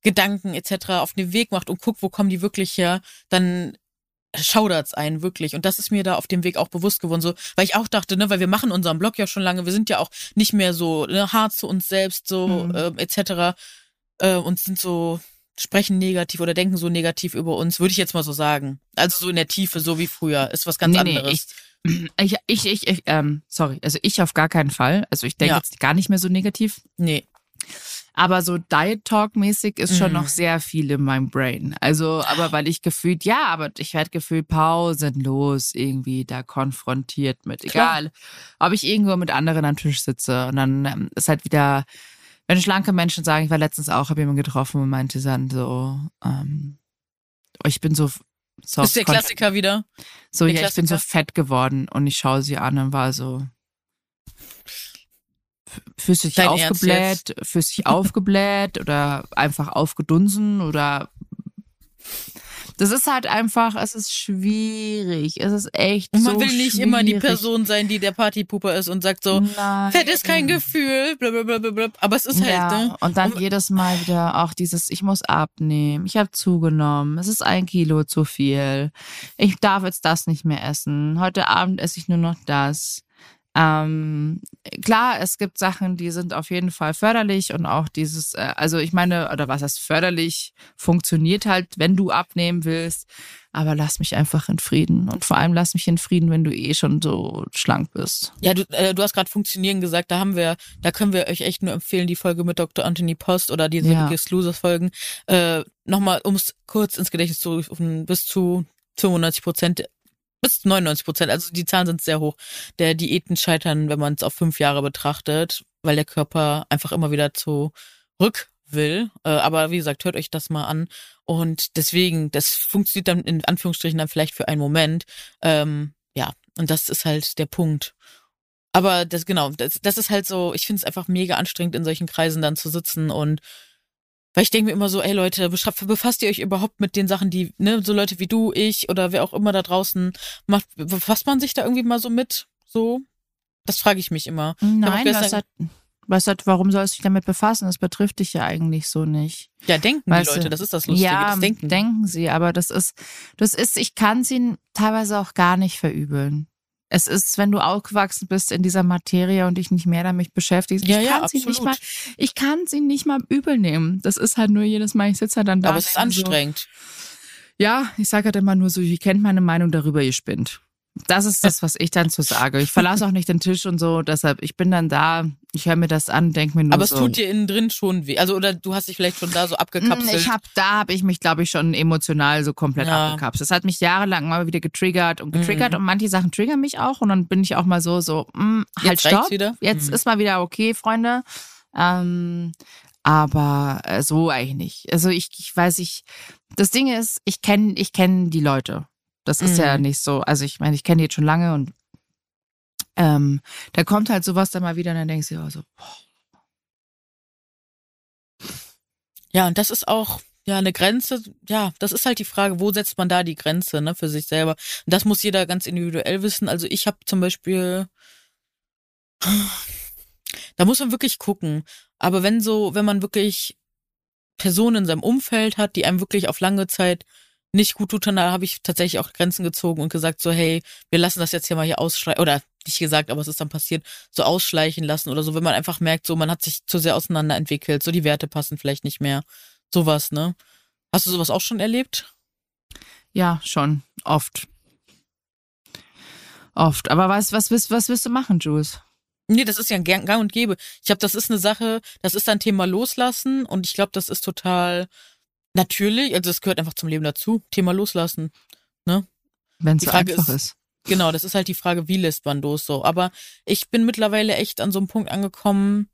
Gedanken etc. auf den Weg macht und guckt, wo kommen die wirklich her, dann schaudert's ein, wirklich. Und das ist mir da auf dem Weg auch bewusst geworden, so, weil ich auch dachte, ne, weil wir machen unseren Blog ja schon lange, wir sind ja auch nicht mehr so ne, hart zu uns selbst, so, mhm. äh, etc. Äh, und sind so, sprechen negativ oder denken so negativ über uns, würde ich jetzt mal so sagen. Also so in der Tiefe, so wie früher, ist was ganz nee, anderes. Nee, ich, ich, ich, ich, ähm, sorry, also ich auf gar keinen Fall. Also ich denke ja. jetzt gar nicht mehr so negativ. Nee. Aber so Diet Talk mäßig ist schon mhm. noch sehr viel in meinem Brain. Also, aber weil ich gefühlt, ja, aber ich werde gefühlt pausenlos irgendwie da konfrontiert mit. Egal, Klar. ob ich irgendwo mit anderen am Tisch sitze und dann ähm, ist halt wieder, wenn schlanke Menschen sagen, ich war letztens auch, habe jemanden getroffen und meinte dann so, ähm, ich bin so so ist der Klassiker wieder? So, der ja, Klassiker? ich bin so fett geworden und ich schaue sie an und war so, Fühlst du dich aufgebläht, fühlst dich aufgebläht oder einfach aufgedunsen oder das ist halt einfach, es ist schwierig. Es ist echt Und man so will nicht schwierig. immer die Person sein, die der Partypuper ist und sagt so, Nein. Fett ist kein Gefühl, blablabla. Aber es ist halt, ja, ne? Und dann und jedes Mal wieder auch dieses, ich muss abnehmen, ich habe zugenommen, es ist ein Kilo zu viel. Ich darf jetzt das nicht mehr essen. Heute Abend esse ich nur noch das. Ähm, klar, es gibt Sachen, die sind auf jeden Fall förderlich und auch dieses, äh, also ich meine, oder was heißt förderlich, funktioniert halt, wenn du abnehmen willst, aber lass mich einfach in Frieden und vor allem lass mich in Frieden, wenn du eh schon so schlank bist. Ja, du, äh, du hast gerade funktionieren gesagt, da haben wir, da können wir euch echt nur empfehlen, die Folge mit Dr. Anthony Post oder diese ja. Losers Folgen, äh, nochmal, um es kurz ins Gedächtnis zu rufen, bis zu 95 Prozent bis 99 Prozent. Also die Zahlen sind sehr hoch. Der Diäten scheitern, wenn man es auf fünf Jahre betrachtet, weil der Körper einfach immer wieder zurück will. Äh, aber wie gesagt, hört euch das mal an. Und deswegen, das funktioniert dann in Anführungsstrichen dann vielleicht für einen Moment. Ähm, ja, und das ist halt der Punkt. Aber das genau, das, das ist halt so, ich finde es einfach mega anstrengend, in solchen Kreisen dann zu sitzen und weil ich denke mir immer so, ey Leute, befasst ihr euch überhaupt mit den Sachen, die, ne, so Leute wie du, ich oder wer auch immer da draußen macht, befasst man sich da irgendwie mal so mit? So? Das frage ich mich immer. Nein, was hat, was hat, warum soll es sich damit befassen? Das betrifft dich ja eigentlich so nicht. Ja, denken weißt die Leute, das ist das Lustige. Ja, das denken. denken sie, aber das ist, das ist, ich kann sie teilweise auch gar nicht verübeln. Es ist, wenn du aufgewachsen bist in dieser Materie und dich nicht mehr damit beschäftigst. Ja, ich kann ja, sie nicht mal, ich kann sie nicht mal übel nehmen. Das ist halt nur jedes Mal, ich sitze halt dann da. Aber es ist anstrengend. So, ja, ich sage halt immer nur so, ihr kennt meine Meinung darüber, ihr spinnt. Das ist das, was ich dann so sage. Ich verlasse auch nicht den Tisch und so, deshalb, ich bin dann da, ich höre mir das an, denke mir nur Aber es so, tut dir innen drin schon weh. Also, oder du hast dich vielleicht schon da so abgekapselt. Ich hab, da habe ich mich, glaube ich, schon emotional so komplett ja. abgekapselt. Das hat mich jahrelang mal wieder getriggert und getriggert mhm. und manche Sachen triggern mich auch und dann bin ich auch mal so, so, mh, hm, halt Jetzt stopp. Wieder. Jetzt mhm. ist mal wieder okay, Freunde. Ähm, aber äh, so eigentlich nicht. Also ich, ich weiß, ich, das Ding ist, ich kenne ich kenn die Leute. Das ist mhm. ja nicht so. Also ich meine, ich kenne die jetzt schon lange und ähm, da kommt halt sowas dann mal wieder und dann denkst du, ja, so, boah. Ja, und das ist auch, ja, eine Grenze, ja, das ist halt die Frage, wo setzt man da die Grenze, ne, für sich selber. Und das muss jeder ganz individuell wissen. Also ich habe zum Beispiel, da muss man wirklich gucken. Aber wenn so, wenn man wirklich Personen in seinem Umfeld hat, die einem wirklich auf lange Zeit nicht gut tut, dann habe ich tatsächlich auch Grenzen gezogen und gesagt so, hey, wir lassen das jetzt hier mal hier ausschleichen, oder nicht gesagt, aber es ist dann passiert, so ausschleichen lassen oder so, wenn man einfach merkt, so, man hat sich zu sehr auseinanderentwickelt, so die Werte passen vielleicht nicht mehr, sowas, ne? Hast du sowas auch schon erlebt? Ja, schon, oft. Oft. Aber was, was, was, was willst du machen, Jules? Nee, das ist ja ein Gang und Gäbe. Ich glaube, das ist eine Sache, das ist ein Thema loslassen und ich glaube, das ist total Natürlich, also es gehört einfach zum Leben dazu. Thema loslassen. Ne? Wenn es einfach ist, ist. Genau, das ist halt die Frage, wie lässt man los so. Aber ich bin mittlerweile echt an so einem Punkt angekommen,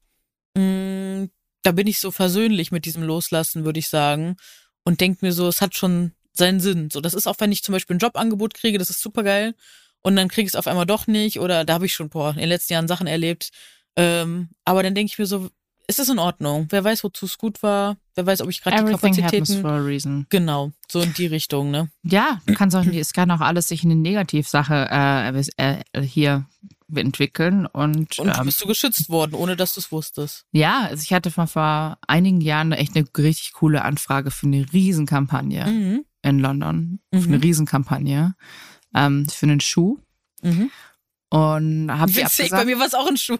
mh, mm, da bin ich so versöhnlich mit diesem Loslassen, würde ich sagen. Und denk mir so, es hat schon seinen Sinn. So, das ist auch, wenn ich zum Beispiel ein Jobangebot kriege, das ist super geil. Und dann kriege ich es auf einmal doch nicht. Oder da habe ich schon boah, in den letzten Jahren Sachen erlebt. Ähm, aber dann denke ich mir so, ist es in Ordnung. Wer weiß, wozu es gut war. Wer weiß, ob ich gerade die Kapazitäten. For a reason. Genau, so in die Richtung, ne? Ja, du kannst auch, es kann auch alles sich in eine Negativsache äh, äh, hier entwickeln und und ähm, bist du geschützt worden, ohne dass du es wusstest. Ja, also ich hatte vor, vor einigen Jahren echt eine richtig coole Anfrage für eine Riesenkampagne. Mhm. in London. Mhm. Eine Riesenkampagne ähm, für einen Schuh. Mhm. Und habe sie abgesagt. Bei mir war es auch ein Schuh.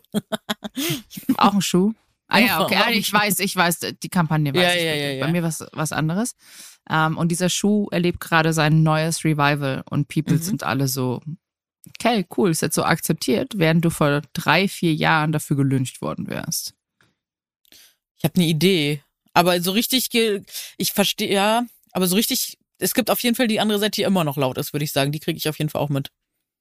auch ein Schuh. Ah ja, okay. Ah, ich weiß, ich weiß, die Kampagne weiß ja, ich. Ja, ja, ja. Bei mir was was anderes. Ähm, und dieser Schuh erlebt gerade sein neues Revival und People mhm. sind alle so, okay, cool, ist jetzt so akzeptiert, während du vor drei, vier Jahren dafür gelünscht worden wärst. Ich habe eine Idee, aber so richtig, ich verstehe, ja, aber so richtig, es gibt auf jeden Fall die andere Seite, die immer noch laut ist, würde ich sagen. Die kriege ich auf jeden Fall auch mit.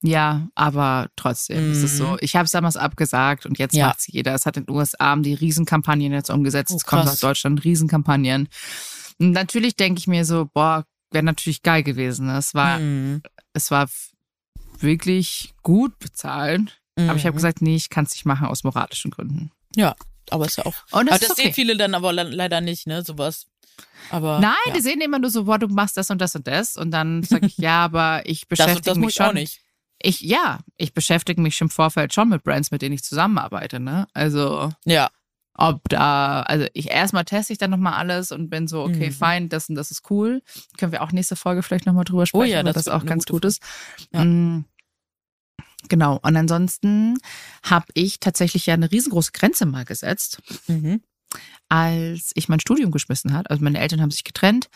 Ja, aber trotzdem mm. ist es so. Mhm. Ich habe es damals abgesagt und jetzt ja. macht es jeder. Es hat in den USA die Riesenkampagnen jetzt umgesetzt. Oh, es kommt aus Deutschland Riesenkampagnen. Und natürlich denke ich mir so, boah, wäre natürlich geil gewesen. Es war, mm. es war wirklich gut bezahlt. Mm. Aber ich habe mhm. gesagt, nee, ich kann es nicht machen aus moralischen Gründen. Ja, aber ist ja auch. Und das, aber das okay. sehen viele dann aber leider nicht, ne? Sowas. Aber, Nein, ja. die sehen immer nur so, boah, du machst das und das und das. Und dann sage ich, ja, aber ich beschäftige das das mich schon. Auch nicht. Ich, ja, ich beschäftige mich im Vorfeld schon mit Brands, mit denen ich zusammenarbeite, ne? Also. Ja. Ob da, also ich erstmal teste ich dann nochmal alles und bin so, okay, mhm. fein, das und das ist cool. Können wir auch nächste Folge vielleicht nochmal drüber sprechen, oh ja, das, das auch ganz gut ist. Ja. Mhm. Genau. Und ansonsten habe ich tatsächlich ja eine riesengroße Grenze mal gesetzt, mhm. Als ich mein Studium geschmissen hat. Also meine Eltern haben sich getrennt.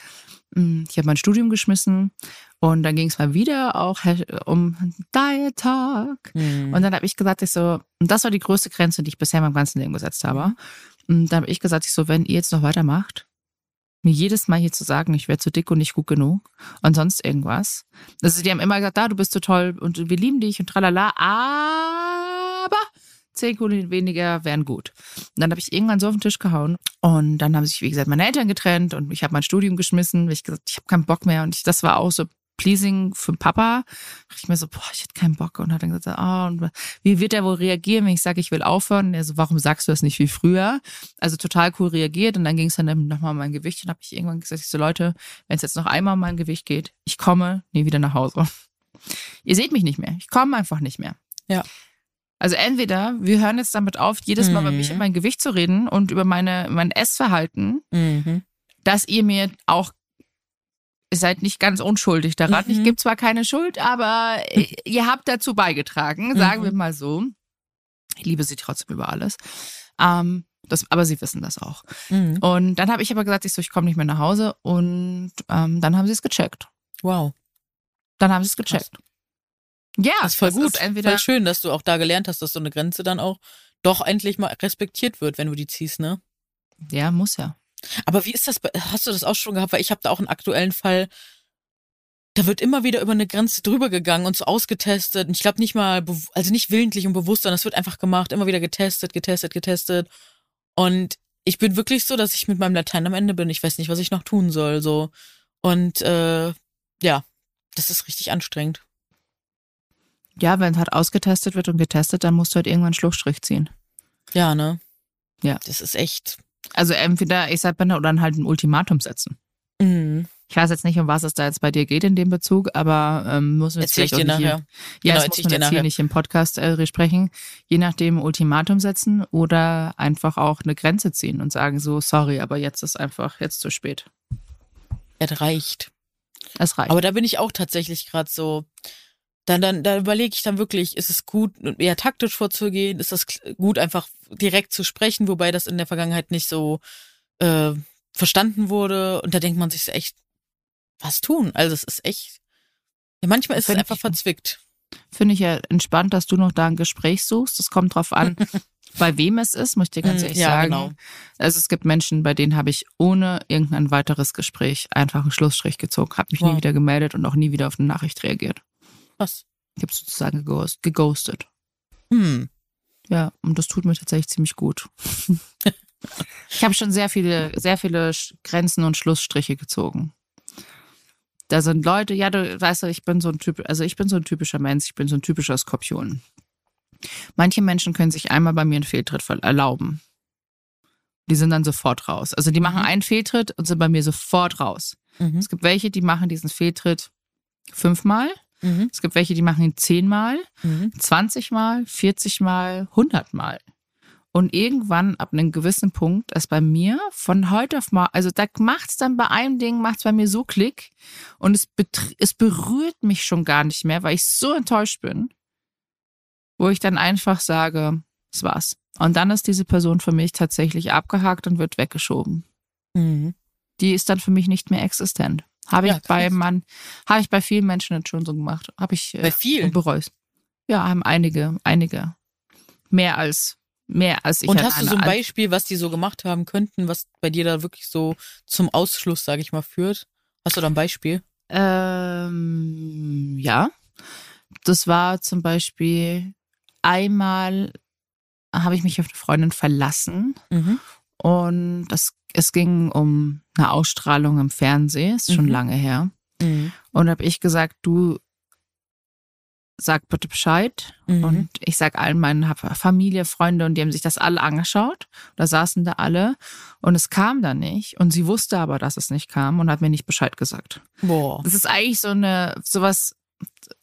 Mm, ich habe mein Studium geschmissen und dann ging es mal wieder auch um Diet Talk. Mhm. Und dann habe ich gesagt, ich so, und das war die größte Grenze, die ich bisher in meinem ganzen Leben gesetzt habe. Und dann habe ich gesagt, ich so, wenn ihr jetzt noch weitermacht, mir jedes Mal hier zu sagen, ich wäre zu dick und nicht gut genug und sonst irgendwas. Also die haben immer gesagt, da, du bist so toll und wir lieben dich und tralala, aber zehn Kunden weniger wären gut. Und dann habe ich irgendwann so auf den Tisch gehauen und dann haben sich, wie gesagt, meine Eltern getrennt und ich habe mein Studium geschmissen, weil ich gesagt, ich habe keinen Bock mehr und ich, das war auch so pleasing für den Papa. Da ich mir so, boah, ich hätte keinen Bock. Und hat dann gesagt, oh, und wie wird er wohl reagieren, wenn ich sage, ich will aufhören? Und er so, warum sagst du das nicht wie früher? Also total cool reagiert. Und dann ging es dann nochmal um mein Gewicht. Und habe ich irgendwann gesagt, ich so, Leute, wenn es jetzt noch einmal um mein Gewicht geht, ich komme nie wieder nach Hause. Ihr seht mich nicht mehr. Ich komme einfach nicht mehr. Ja. Also entweder wir hören jetzt damit auf, jedes Mal mhm. über mich und mein Gewicht zu reden und über meine, mein Essverhalten, mhm. dass ihr mir auch ihr seid nicht ganz unschuldig daran. Mhm. Ich gebe zwar keine Schuld, aber ihr habt dazu beigetragen, sagen mhm. wir mal so. Ich liebe sie trotzdem über alles. Ähm, das, aber sie wissen das auch. Mhm. Und dann habe ich aber gesagt, ich so, ich komme nicht mehr nach Hause. Und ähm, dann haben sie es gecheckt. Wow. Dann haben sie es gecheckt. Krass. Ja, das ist voll gut. Ist entweder voll schön, dass du auch da gelernt hast, dass so eine Grenze dann auch doch endlich mal respektiert wird, wenn du die ziehst, ne? Ja, muss ja. Aber wie ist das? Hast du das auch schon gehabt? Weil ich habe da auch einen aktuellen Fall. Da wird immer wieder über eine Grenze drüber gegangen und so ausgetestet. Und ich glaube nicht mal, also nicht willentlich und bewusst, sondern es wird einfach gemacht, immer wieder getestet, getestet, getestet. Und ich bin wirklich so, dass ich mit meinem Latein am Ende bin. Ich weiß nicht, was ich noch tun soll. So. Und äh, ja, das ist richtig anstrengend. Ja, wenn es halt ausgetestet wird und getestet, dann musst du halt irgendwann einen Schlussstrich ziehen. Ja, ne? Ja. Das ist echt also entweder ich sag bin oder dann halt ein Ultimatum setzen. Mhm. Ich weiß jetzt nicht, um was es da jetzt bei dir geht in dem Bezug, aber ähm, muss wir jetzt vielleicht auch nicht nachher. Hier, ja, genau, das muss man jetzt hier nicht im Podcast äh, sprechen. Je nachdem Ultimatum setzen oder einfach auch eine Grenze ziehen und sagen so, sorry, aber jetzt ist einfach jetzt zu spät. Es reicht. Es reicht. Aber da bin ich auch tatsächlich gerade so, dann, dann, da überlege ich dann wirklich, ist es gut, eher taktisch vorzugehen? Ist das gut, einfach direkt zu sprechen, wobei das in der Vergangenheit nicht so äh, verstanden wurde? Und da denkt man sich echt, was tun? Also es ist echt, ja, manchmal ist es einfach ich, verzwickt. Finde ich ja entspannt, dass du noch da ein Gespräch suchst. Das kommt drauf an, bei wem es ist, muss ich dir ganz mm, ehrlich ja, sagen. Genau. Also es gibt Menschen, bei denen habe ich ohne irgendein weiteres Gespräch einfach einen Schlussstrich gezogen, habe mich wow. nie wieder gemeldet und auch nie wieder auf eine Nachricht reagiert. Was? Ich habe sozusagen geghostet. Hm. Ja, und das tut mir tatsächlich ziemlich gut. ich habe schon sehr viele, sehr viele Grenzen und Schlussstriche gezogen. Da sind Leute, ja, du weißt, ich bin so ein Typ, also ich bin so ein typischer Mensch, ich bin so ein typischer Skorpion. Manche Menschen können sich einmal bei mir einen Fehltritt erlauben. Die sind dann sofort raus. Also die machen mhm. einen Fehltritt und sind bei mir sofort raus. Mhm. Es gibt welche, die machen diesen Fehltritt fünfmal Mhm. Es gibt welche, die machen ihn zehnmal, mhm. 20 Mal, 40 Mal, 100 Mal. Und irgendwann ab einem gewissen Punkt ist bei mir von heute auf morgen, also da macht's dann bei einem Ding, macht's bei mir so Klick und es, es berührt mich schon gar nicht mehr, weil ich so enttäuscht bin, wo ich dann einfach sage, das war's. Und dann ist diese Person für mich tatsächlich abgehakt und wird weggeschoben. Mhm. Die ist dann für mich nicht mehr existent. Habe ich ja, bei man, habe ich bei vielen Menschen jetzt schon so gemacht. Habe ich äh, bei vielen bereue Ja, haben einige, einige mehr als mehr als ich. Und hast du so ein Beispiel, was die so gemacht haben könnten, was bei dir da wirklich so zum Ausschluss, sage ich mal, führt? Hast du da ein Beispiel? Ähm, ja, das war zum Beispiel einmal habe ich mich auf eine Freundin verlassen mhm. und das, es ging um eine Ausstrahlung im Fernsehen, ist schon mhm. lange her. Mhm. Und habe ich gesagt, du sag bitte Bescheid. Mhm. Und ich sag allen meinen Familie, Freunde und die haben sich das alle angeschaut. Da saßen da alle und es kam da nicht. Und sie wusste aber, dass es nicht kam und hat mir nicht Bescheid gesagt. Boah. Das ist eigentlich so eine, sowas,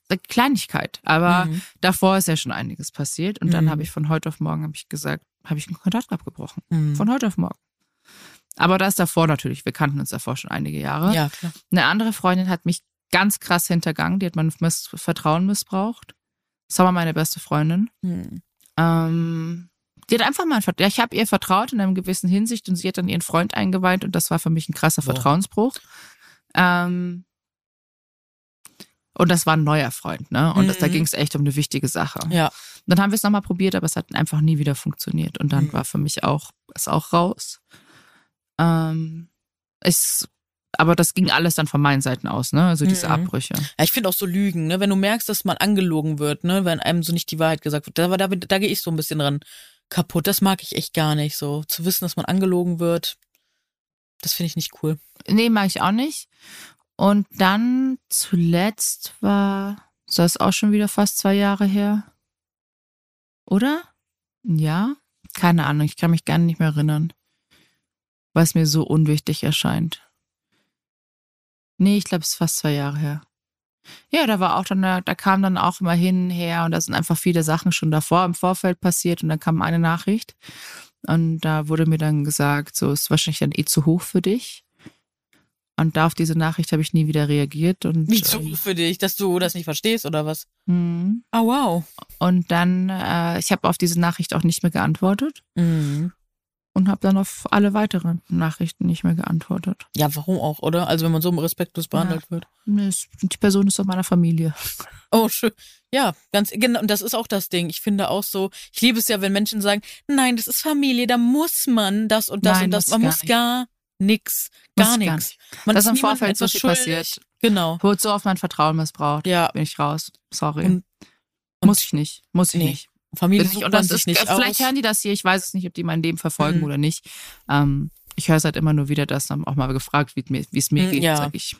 eine Kleinigkeit. Aber mhm. davor ist ja schon einiges passiert. Und dann mhm. habe ich von heute auf morgen, habe ich gesagt, habe ich einen Kontakt abgebrochen. Mhm. Von heute auf morgen. Aber das davor natürlich, wir kannten uns davor schon einige Jahre. Ja, klar. Eine andere Freundin hat mich ganz krass hintergangen, die hat mein Miss Vertrauen missbraucht. Das war meine beste Freundin. Mhm. Ähm, die hat einfach mal, ja, ich habe ihr vertraut in einer gewissen Hinsicht und sie hat dann ihren Freund eingeweint und das war für mich ein krasser Boah. Vertrauensbruch. Ähm, und das war ein neuer Freund, ne? Und mhm. das, da mhm. ging es echt um eine wichtige Sache. Ja. Und dann haben wir es nochmal probiert, aber es hat einfach nie wieder funktioniert. Und dann mhm. war für mich auch, ist auch raus. Ähm, ich, aber das ging alles dann von meinen Seiten aus, ne? Also diese mhm. Abbrüche. Ja, ich finde auch so Lügen, ne? Wenn du merkst, dass man angelogen wird, ne? Wenn einem so nicht die Wahrheit gesagt wird, da, da, da gehe ich so ein bisschen dran kaputt. Das mag ich echt gar nicht, so zu wissen, dass man angelogen wird. Das finde ich nicht cool. Nee, mag ich auch nicht. Und dann zuletzt war, so ist auch schon wieder fast zwei Jahre her. Oder? Ja? Keine Ahnung, ich kann mich gar nicht mehr erinnern. Weil es mir so unwichtig erscheint. Nee, ich glaube, es ist fast zwei Jahre her. Ja, da war auch dann, da kam dann auch immer hin her und da sind einfach viele Sachen schon davor im Vorfeld passiert und dann kam eine Nachricht und da wurde mir dann gesagt, so ist wahrscheinlich dann eh zu hoch für dich. Und da auf diese Nachricht habe ich nie wieder reagiert. Und, Wie zu ähm, für dich, dass du das nicht verstehst oder was? Mhm. Oh, wow. Und dann, äh, ich habe auf diese Nachricht auch nicht mehr geantwortet. Mhm. Und habe dann auf alle weiteren Nachrichten nicht mehr geantwortet. Ja, warum auch, oder? Also wenn man so respektlos behandelt ja. wird. Die Person ist doch meiner Familie. Oh, schön. Ja, ganz genau. Und das ist auch das Ding. Ich finde auch so, ich liebe es ja, wenn Menschen sagen, nein, das ist Familie, da muss man das und das nein, und das. Man muss gar nix, gar nichts. Man das ist im Vorfeld so viel schuldig. passiert. Genau. Wurde so oft mein Vertrauen missbraucht. Ja. Bin ich raus. Sorry. Und, und muss ich nicht. Muss ich nee. nicht. Familie sucht man sich nicht Vielleicht aus. hören die das hier. Ich weiß es nicht, ob die mein Leben verfolgen mhm. oder nicht. Ähm, ich höre es halt immer nur wieder, dass dann auch mal gefragt, wie es mir, mhm, geht. Ja. Sag ich,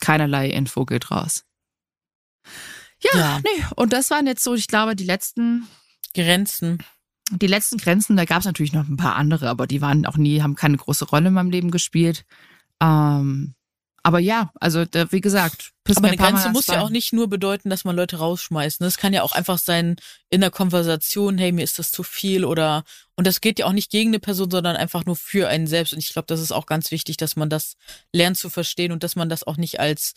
keinerlei Info geht raus. Ja, ja, nee. Und das waren jetzt so, ich glaube, die letzten Grenzen die letzten Grenzen, da gab es natürlich noch ein paar andere, aber die waren auch nie, haben keine große Rolle in meinem Leben gespielt. Ähm, aber ja, also da, wie gesagt, aber eine Grenze muss ja auch nicht nur bedeuten, dass man Leute rausschmeißt. Es kann ja auch einfach sein in der Konversation, hey, mir ist das zu viel oder und das geht ja auch nicht gegen eine Person, sondern einfach nur für einen selbst. Und ich glaube, das ist auch ganz wichtig, dass man das lernt zu verstehen und dass man das auch nicht als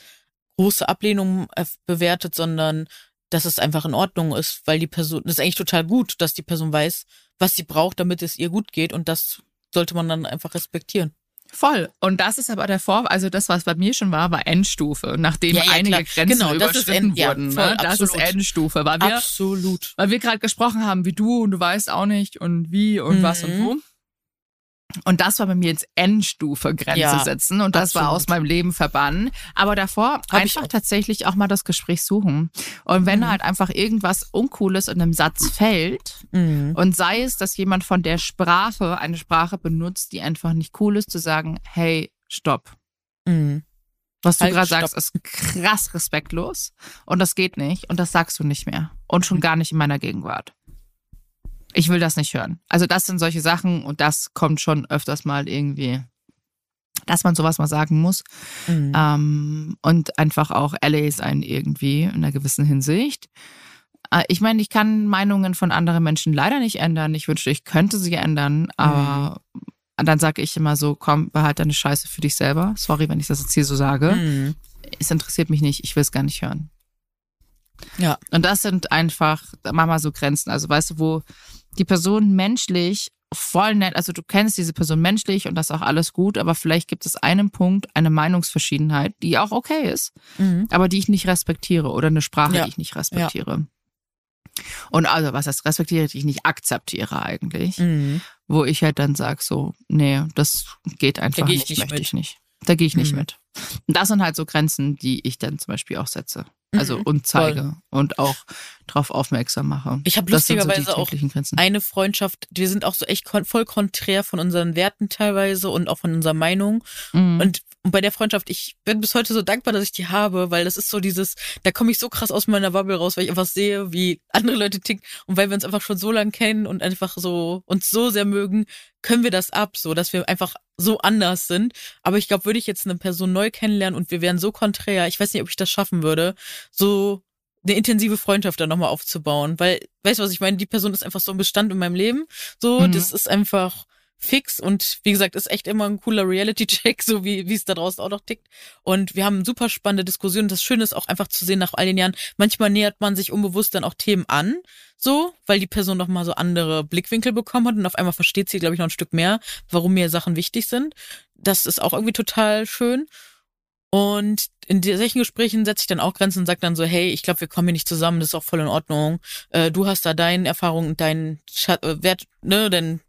große Ablehnung äh, bewertet, sondern dass es einfach in Ordnung ist, weil die Person, das ist eigentlich total gut, dass die Person weiß, was sie braucht, damit es ihr gut geht und das sollte man dann einfach respektieren. Voll. Und das ist aber der Vor, also das, was bei mir schon war, war Endstufe, nachdem ja, ja, einige klar. Grenzen genau, überschritten ja, wurden. Voll, ne? Das absolut. ist Endstufe, weil wir, absolut. weil wir gerade gesprochen haben, wie du und du weißt auch nicht und wie und mhm. was und wo. Und das war bei mir jetzt Endstufe Grenze ja, setzen und das absolut. war aus meinem Leben verbannen. Aber davor Hab einfach tatsächlich auch mal das Gespräch suchen. Und wenn mhm. halt einfach irgendwas Uncooles in einem Satz fällt mhm. und sei es, dass jemand von der Sprache eine Sprache benutzt, die einfach nicht cool ist, zu sagen, hey, stopp. Mhm. Was du halt, gerade sagst, ist krass respektlos und das geht nicht und das sagst du nicht mehr und schon mhm. gar nicht in meiner Gegenwart ich will das nicht hören. Also das sind solche Sachen und das kommt schon öfters mal irgendwie, dass man sowas mal sagen muss. Mhm. Ähm, und einfach auch LA sein irgendwie in einer gewissen Hinsicht. Äh, ich meine, ich kann Meinungen von anderen Menschen leider nicht ändern. Ich wünschte, ich könnte sie ändern, aber mhm. dann sage ich immer so, komm, behalt deine Scheiße für dich selber. Sorry, wenn ich das jetzt hier so sage. Mhm. Es interessiert mich nicht, ich will es gar nicht hören. Ja. Und das sind einfach, mach mal so Grenzen. Also weißt du, wo die Person menschlich voll nett, also du kennst diese Person menschlich und das ist auch alles gut, aber vielleicht gibt es einen Punkt, eine Meinungsverschiedenheit, die auch okay ist, mhm. aber die ich nicht respektiere oder eine Sprache, ja. die ich nicht respektiere. Ja. Und also, was heißt respektiere, die ich nicht akzeptiere eigentlich, mhm. wo ich halt dann sage so, nee, das geht einfach nicht, nicht, möchte mit. ich nicht. Da gehe ich nicht mhm. mit. Und das sind halt so Grenzen, die ich dann zum Beispiel auch setze. Also mhm, und zeige voll. und auch darauf aufmerksam mache. Ich habe lustigerweise so auch eine Freundschaft, wir sind auch so echt voll konträr von unseren Werten teilweise und auch von unserer Meinung. Mhm. Und und bei der Freundschaft, ich bin bis heute so dankbar, dass ich die habe, weil das ist so dieses, da komme ich so krass aus meiner Bubble raus, weil ich einfach sehe, wie andere Leute ticken. Und weil wir uns einfach schon so lange kennen und einfach so uns so sehr mögen, können wir das ab, so dass wir einfach so anders sind. Aber ich glaube, würde ich jetzt eine Person neu kennenlernen und wir wären so konträr, ich weiß nicht, ob ich das schaffen würde, so eine intensive Freundschaft dann nochmal aufzubauen. Weil, weißt du, was ich meine? Die Person ist einfach so ein Bestand in meinem Leben. So, mhm. das ist einfach fix und wie gesagt, ist echt immer ein cooler Reality-Check, so wie, wie es da draußen auch noch tickt. Und wir haben super spannende Diskussionen. Das Schöne ist auch einfach zu sehen nach all den Jahren, manchmal nähert man sich unbewusst dann auch Themen an, so, weil die Person noch mal so andere Blickwinkel bekommen hat und auf einmal versteht sie, glaube ich, noch ein Stück mehr, warum mir Sachen wichtig sind. Das ist auch irgendwie total schön. Und in solchen Gesprächen setze ich dann auch Grenzen und sage dann so, hey, ich glaube, wir kommen hier nicht zusammen, das ist auch voll in Ordnung. Äh, du hast da deine Erfahrung und deinen Schat äh, Wert, ne, denn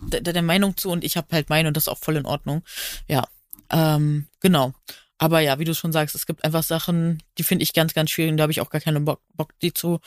der, der Meinung zu und ich habe halt meine und das ist auch voll in Ordnung. Ja, ähm, genau. Aber ja, wie du schon sagst, es gibt einfach Sachen, die finde ich ganz, ganz schwierig und da habe ich auch gar keinen Bock, Bock, die zu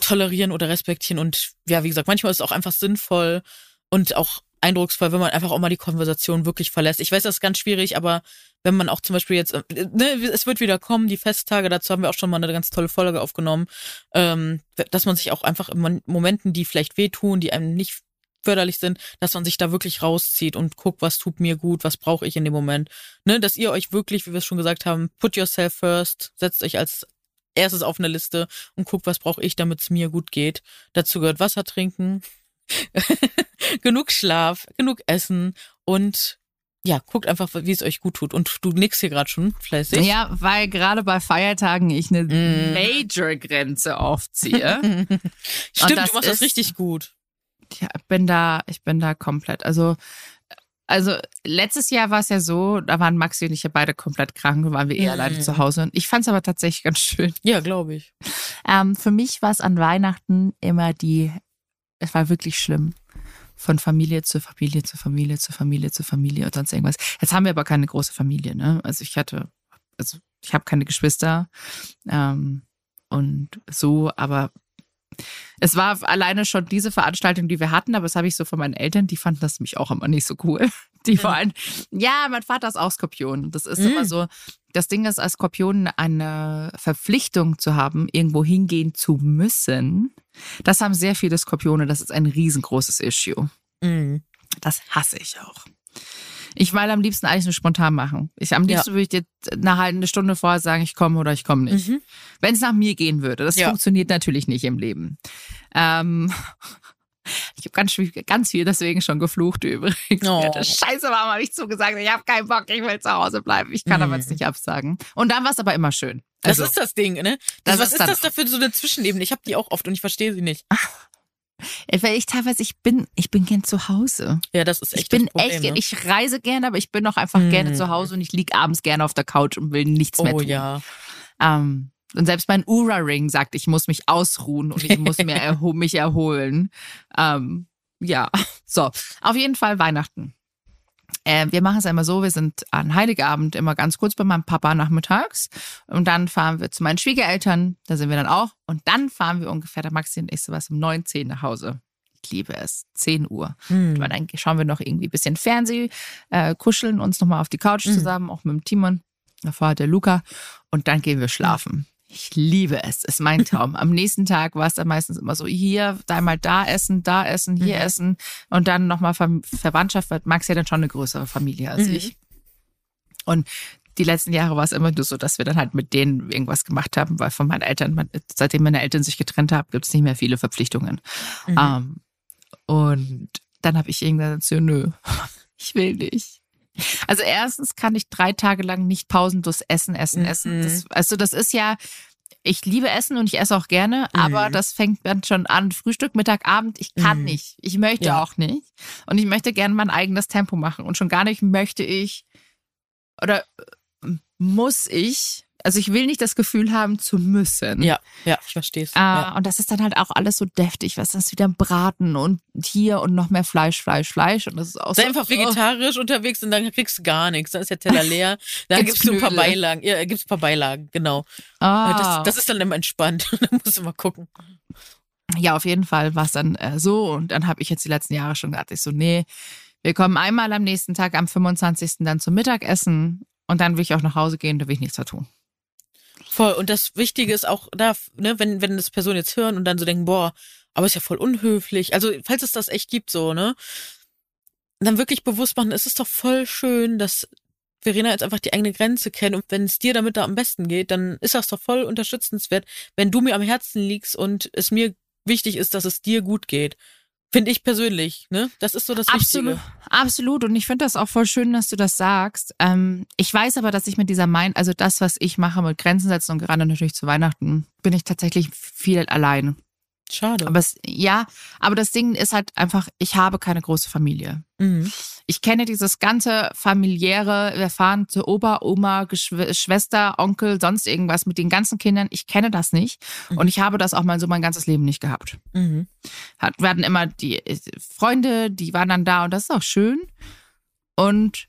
tolerieren oder respektieren. Und ja, wie gesagt, manchmal ist es auch einfach sinnvoll und auch eindrucksvoll, wenn man einfach auch mal die Konversation wirklich verlässt. Ich weiß, das ist ganz schwierig, aber wenn man auch zum Beispiel jetzt, äh, ne, es wird wieder kommen, die Festtage, dazu haben wir auch schon mal eine ganz tolle Folge aufgenommen, ähm, dass man sich auch einfach in Momenten, die vielleicht wehtun, die einem nicht förderlich sind, dass man sich da wirklich rauszieht und guckt, was tut mir gut, was brauche ich in dem Moment. Ne, dass ihr euch wirklich, wie wir es schon gesagt haben, put yourself first, setzt euch als erstes auf eine Liste und guckt, was brauche ich, damit es mir gut geht. Dazu gehört Wasser trinken, genug Schlaf, genug Essen und ja, guckt einfach, wie es euch gut tut. Und du nix hier gerade schon fleißig. Ja, weil gerade bei Feiertagen ich eine mm. Major-Grenze aufziehe. Stimmt, du machst das richtig gut ja, bin da, ich bin da komplett. Also, also letztes Jahr war es ja so, da waren Maxi und ich ja beide komplett krank und waren wir eher mhm. alleine zu Hause. Und ich fand es aber tatsächlich ganz schön. Ja, glaube ich. Ähm, für mich war es an Weihnachten immer die, es war wirklich schlimm. Von Familie zu Familie zu Familie zu Familie zu Familie und sonst irgendwas. Jetzt haben wir aber keine große Familie, ne? Also ich hatte, also ich habe keine Geschwister ähm, und so, aber es war alleine schon diese Veranstaltung, die wir hatten, aber das habe ich so von meinen Eltern, die fanden das nämlich auch immer nicht so cool. Die vor allem, ja, mein Vater ist auch Skorpion. Das ist mhm. immer so, das Ding ist, als Skorpion eine Verpflichtung zu haben, irgendwo hingehen zu müssen. Das haben sehr viele Skorpione, das ist ein riesengroßes Issue. Mhm. Das hasse ich auch. Ich will am liebsten eigentlich nur spontan machen. Ich am liebsten ja. würde ich dir eine halbe Stunde vorher sagen, ich komme oder ich komme nicht. Mhm. Wenn es nach mir gehen würde. Das ja. funktioniert natürlich nicht im Leben. Ähm, ich habe ganz, ganz viel deswegen schon geflucht übrigens. Oh. Scheiße, warum habe ich zugesagt? Ich habe keinen Bock, ich will zu Hause bleiben. Ich kann mhm. aber jetzt nicht absagen. Und dann war es aber immer schön. Also, das ist das Ding, ne? Das, das was ist, ist das da für so eine Zwischenebene? Ich habe die auch oft und ich verstehe sie nicht. Weil ich teilweise, ich bin, ich bin gern zu Hause. Ja, das ist echt. Ich bin Problem, echt, ne? ich reise gerne, aber ich bin auch einfach mhm. gerne zu Hause und ich lieg abends gerne auf der Couch und will nichts oh, mehr tun. Oh ja. Ähm, und selbst mein Ura-Ring sagt, ich muss mich ausruhen und ich muss mir erho mich erholen. Ähm, ja, so. Auf jeden Fall Weihnachten. Äh, wir machen es einmal so, wir sind an Heiligabend immer ganz kurz bei meinem Papa nachmittags und dann fahren wir zu meinen Schwiegereltern, da sind wir dann auch und dann fahren wir ungefähr, der Maxi und ich sowas um neun, zehn nach Hause. Ich liebe es. 10 Uhr. Hm. Und dann schauen wir noch irgendwie ein bisschen Fernseh, äh, kuscheln uns nochmal auf die Couch hm. zusammen, auch mit dem Timon. Davor hat der Luca. Und dann gehen wir schlafen. Ich liebe es, ist mein Traum. Am nächsten Tag war es dann meistens immer so, hier, einmal da essen, da essen, hier mhm. essen und dann nochmal Ver Verwandtschaft, weil Max ja dann schon eine größere Familie als mhm. ich. Und die letzten Jahre war es immer nur so, dass wir dann halt mit denen irgendwas gemacht haben, weil von meinen Eltern, seitdem meine Eltern sich getrennt haben, gibt es nicht mehr viele Verpflichtungen. Mhm. Ähm, und dann habe ich irgendwann gesagt, nö, ich will nicht. Also erstens kann ich drei Tage lang nicht pausenlos essen, essen, essen. Das, mhm. also das ist ja, ich liebe Essen und ich esse auch gerne, mhm. aber das fängt dann schon an. Frühstück, Mittag, Abend, ich kann mhm. nicht. Ich möchte ja. auch nicht. Und ich möchte gerne mein eigenes Tempo machen. Und schon gar nicht möchte ich oder äh, muss ich also ich will nicht das Gefühl haben zu müssen. Ja, ja, ich verstehe es. Äh, ja. Und das ist dann halt auch alles so deftig, was das wieder Braten und hier und noch mehr Fleisch, Fleisch, Fleisch. Und das ist auch Sei so, einfach oh. vegetarisch oh. unterwegs und dann kriegst du gar nichts. Dann ist der Teller leer. Dann gibt's, gibt's ein paar Beilagen. Ja, gibt's ein paar Beilagen, genau. Ah. Das, das ist dann immer entspannt. da musst du mal gucken. Ja, auf jeden Fall war es dann äh, so. Und dann habe ich jetzt die letzten Jahre schon gedacht, ich so, nee, wir kommen einmal am nächsten Tag, am 25. dann zum Mittagessen und dann will ich auch nach Hause gehen, da will ich nichts mehr tun. Voll. Und das Wichtige ist auch da, ne, wenn, wenn das Personen jetzt hören und dann so denken, boah, aber ist ja voll unhöflich. Also, falls es das echt gibt, so, ne? Dann wirklich bewusst machen, es ist doch voll schön, dass Verena jetzt einfach die eigene Grenze kennt und wenn es dir damit da am besten geht, dann ist das doch voll unterstützenswert, wenn du mir am Herzen liegst und es mir wichtig ist, dass es dir gut geht. Finde ich persönlich, ne? Das ist so das Wichtige. Absolut. Und ich finde das auch voll schön, dass du das sagst. Ähm, ich weiß aber, dass ich mit dieser Mind, also das, was ich mache mit Grenzen setzen und gerade natürlich zu Weihnachten, bin ich tatsächlich viel allein. Schade. Aber es, ja, aber das Ding ist halt einfach, ich habe keine große Familie. Mhm. Ich kenne dieses ganze familiäre, wir fahren zu Opa, Oma, Geschw Schwester, Onkel, sonst irgendwas mit den ganzen Kindern. Ich kenne das nicht. Mhm. Und ich habe das auch mal so mein ganzes Leben nicht gehabt. Mhm. Hat, werden immer die äh, Freunde, die waren dann da und das ist auch schön. Und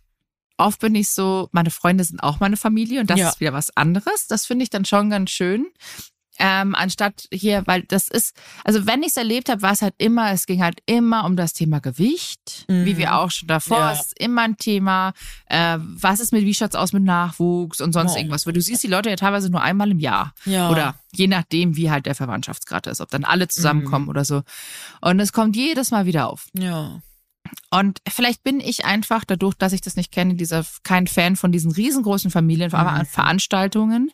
oft bin ich so, meine Freunde sind auch meine Familie und das ja. ist wieder was anderes. Das finde ich dann schon ganz schön ähm, anstatt hier, weil das ist, also wenn ich es erlebt habe, war es halt immer, es ging halt immer um das Thema Gewicht, mhm. wie wir auch schon davor, ja. es ist immer ein Thema, äh, was ist mit, wie schaut's aus mit Nachwuchs und sonst ja. irgendwas, weil du siehst die Leute ja teilweise nur einmal im Jahr ja. oder je nachdem, wie halt der Verwandtschaftsgrad ist, ob dann alle zusammenkommen mhm. oder so und es kommt jedes Mal wieder auf. Ja. Und vielleicht bin ich einfach dadurch, dass ich das nicht kenne, dieser kein Fan von diesen riesengroßen Familienveranstaltungen. Mhm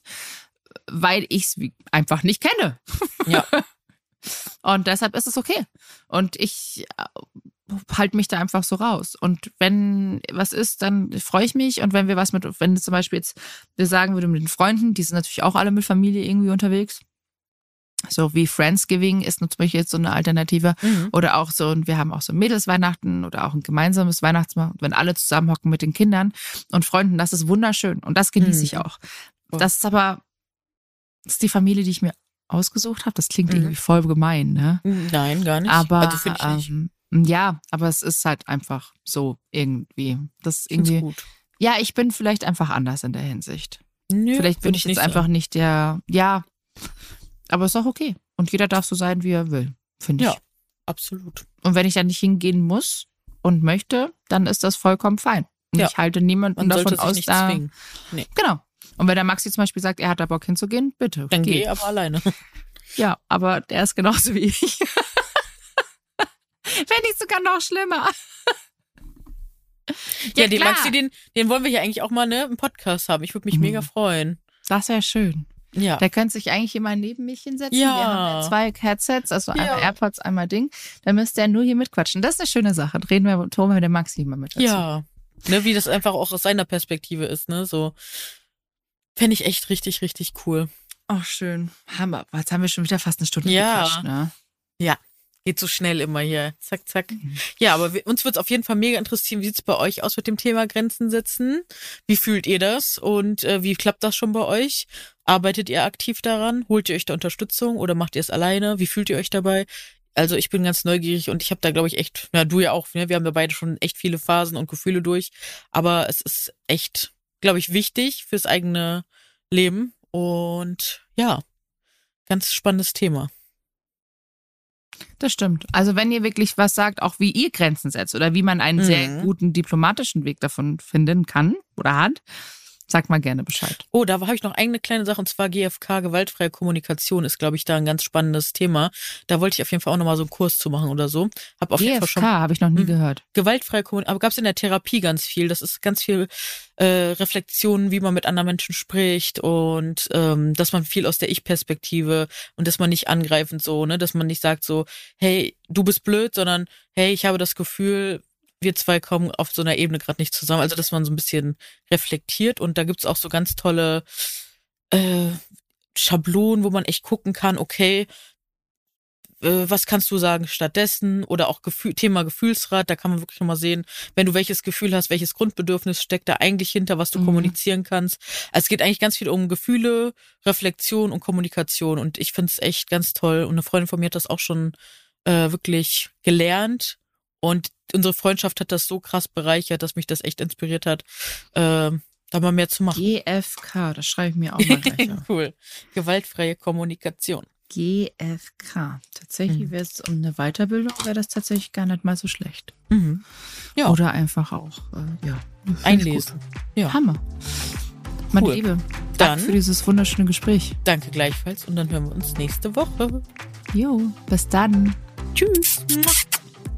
weil ich es einfach nicht kenne. Ja. Und deshalb ist es okay. Und ich äh, halte mich da einfach so raus. Und wenn was ist, dann freue ich mich. Und wenn wir was mit, wenn zum Beispiel jetzt, wir sagen würden mit den Freunden, die sind natürlich auch alle mit Familie irgendwie unterwegs. So wie Friendsgiving ist zum Beispiel jetzt so eine Alternative. Mhm. Oder auch so, und wir haben auch so Mädelsweihnachten oder auch ein gemeinsames Weihnachtsmahl, wenn alle zusammenhocken mit den Kindern und Freunden, das ist wunderschön. Und das genieße mhm. ich auch. Das ist aber das ist die Familie, die ich mir ausgesucht habe. Das klingt mhm. irgendwie voll gemein, ne? Nein, gar nicht. Aber also ich ähm, ja, aber es ist halt einfach so irgendwie. Das irgendwie. Gut. Ja, ich bin vielleicht einfach anders in der Hinsicht. Nö, vielleicht bin ich jetzt einfach so. nicht der. Ja, aber ist auch okay. Und jeder darf so sein, wie er will, finde ich. Ja, absolut. Und wenn ich da nicht hingehen muss und möchte, dann ist das vollkommen fein. Und ja. ich halte niemanden Man davon aus, da. Zwingen. Nee. Genau. Und wenn der Maxi zum Beispiel sagt, er hat da Bock hinzugehen, bitte. Dann geh, geh aber alleine. Ja, aber der ist genauso wie ich. Wenn nicht sogar noch schlimmer. Ja, ja den klar. Maxi, den, den wollen wir ja eigentlich auch mal ne, im Podcast haben. Ich würde mich mhm. mega freuen. Das wäre schön. Ja. Der könnte sich eigentlich immer neben mich hinsetzen. Ja. Wir haben ja zwei Headsets, also ja. einmal AirPods, einmal Ding. Dann müsste er nur hier mitquatschen. Das ist eine schöne Sache. Reden wir, Tome mit dem Maxi immer mit dazu. Ja. Ne, wie das einfach auch aus seiner Perspektive ist, ne? So, Fände ich echt richtig, richtig cool. Ach, schön. Hammer. Jetzt haben wir schon wieder fast eine Stunde ja. gequatscht, ne? Ja. Geht so schnell immer hier. Zack, zack. Mhm. Ja, aber wir, uns wird es auf jeden Fall mega interessieren, wie sieht es bei euch aus mit dem Thema Grenzen setzen? Wie fühlt ihr das? Und äh, wie klappt das schon bei euch? Arbeitet ihr aktiv daran? Holt ihr euch da Unterstützung oder macht ihr es alleine? Wie fühlt ihr euch dabei? Also ich bin ganz neugierig und ich habe da, glaube ich, echt, na du ja auch, ne? wir haben da beide schon echt viele Phasen und Gefühle durch. Aber es ist echt glaube ich, wichtig fürs eigene Leben. Und ja, ganz spannendes Thema. Das stimmt. Also wenn ihr wirklich was sagt, auch wie ihr Grenzen setzt oder wie man einen mhm. sehr guten diplomatischen Weg davon finden kann oder hat, Sag mal gerne Bescheid. Oh, da habe ich noch eine kleine Sache und zwar GFK, gewaltfreie Kommunikation ist, glaube ich, da ein ganz spannendes Thema. Da wollte ich auf jeden Fall auch nochmal so einen Kurs zu machen oder so. Hab auf GFK jeden Fall schon. habe ich noch nie hm, gehört. Gewaltfreie Kommunikation, aber gab es in der Therapie ganz viel. Das ist ganz viel äh, Reflexion, wie man mit anderen Menschen spricht und ähm, dass man viel aus der Ich-Perspektive und dass man nicht angreifend so, ne, dass man nicht sagt so, hey, du bist blöd, sondern hey, ich habe das Gefühl, wir zwei kommen auf so einer Ebene gerade nicht zusammen. Also, dass man so ein bisschen reflektiert und da gibt's auch so ganz tolle äh, Schablonen, wo man echt gucken kann, okay, äh, was kannst du sagen stattdessen? Oder auch Gefühl, Thema Gefühlsrat, da kann man wirklich nochmal sehen, wenn du welches Gefühl hast, welches Grundbedürfnis steckt da eigentlich hinter, was du mhm. kommunizieren kannst. Also es geht eigentlich ganz viel um Gefühle, Reflexion und Kommunikation und ich finde es echt ganz toll. Und eine Freundin von mir hat das auch schon äh, wirklich gelernt und unsere Freundschaft hat das so krass bereichert, dass mich das echt inspiriert hat, äh, da mal mehr zu machen. GFK, das schreibe ich mir auch mal gleich. cool. Gewaltfreie Kommunikation. GFK. Tatsächlich mhm. wäre es um eine Weiterbildung, wäre das tatsächlich gar nicht mal so schlecht. Mhm. Ja. Oder einfach auch, äh, ja. Einlesen. Ja. Hammer. Meine cool. Liebe, danke für dieses wunderschöne Gespräch. Danke gleichfalls und dann hören wir uns nächste Woche. Jo, bis dann. Tschüss.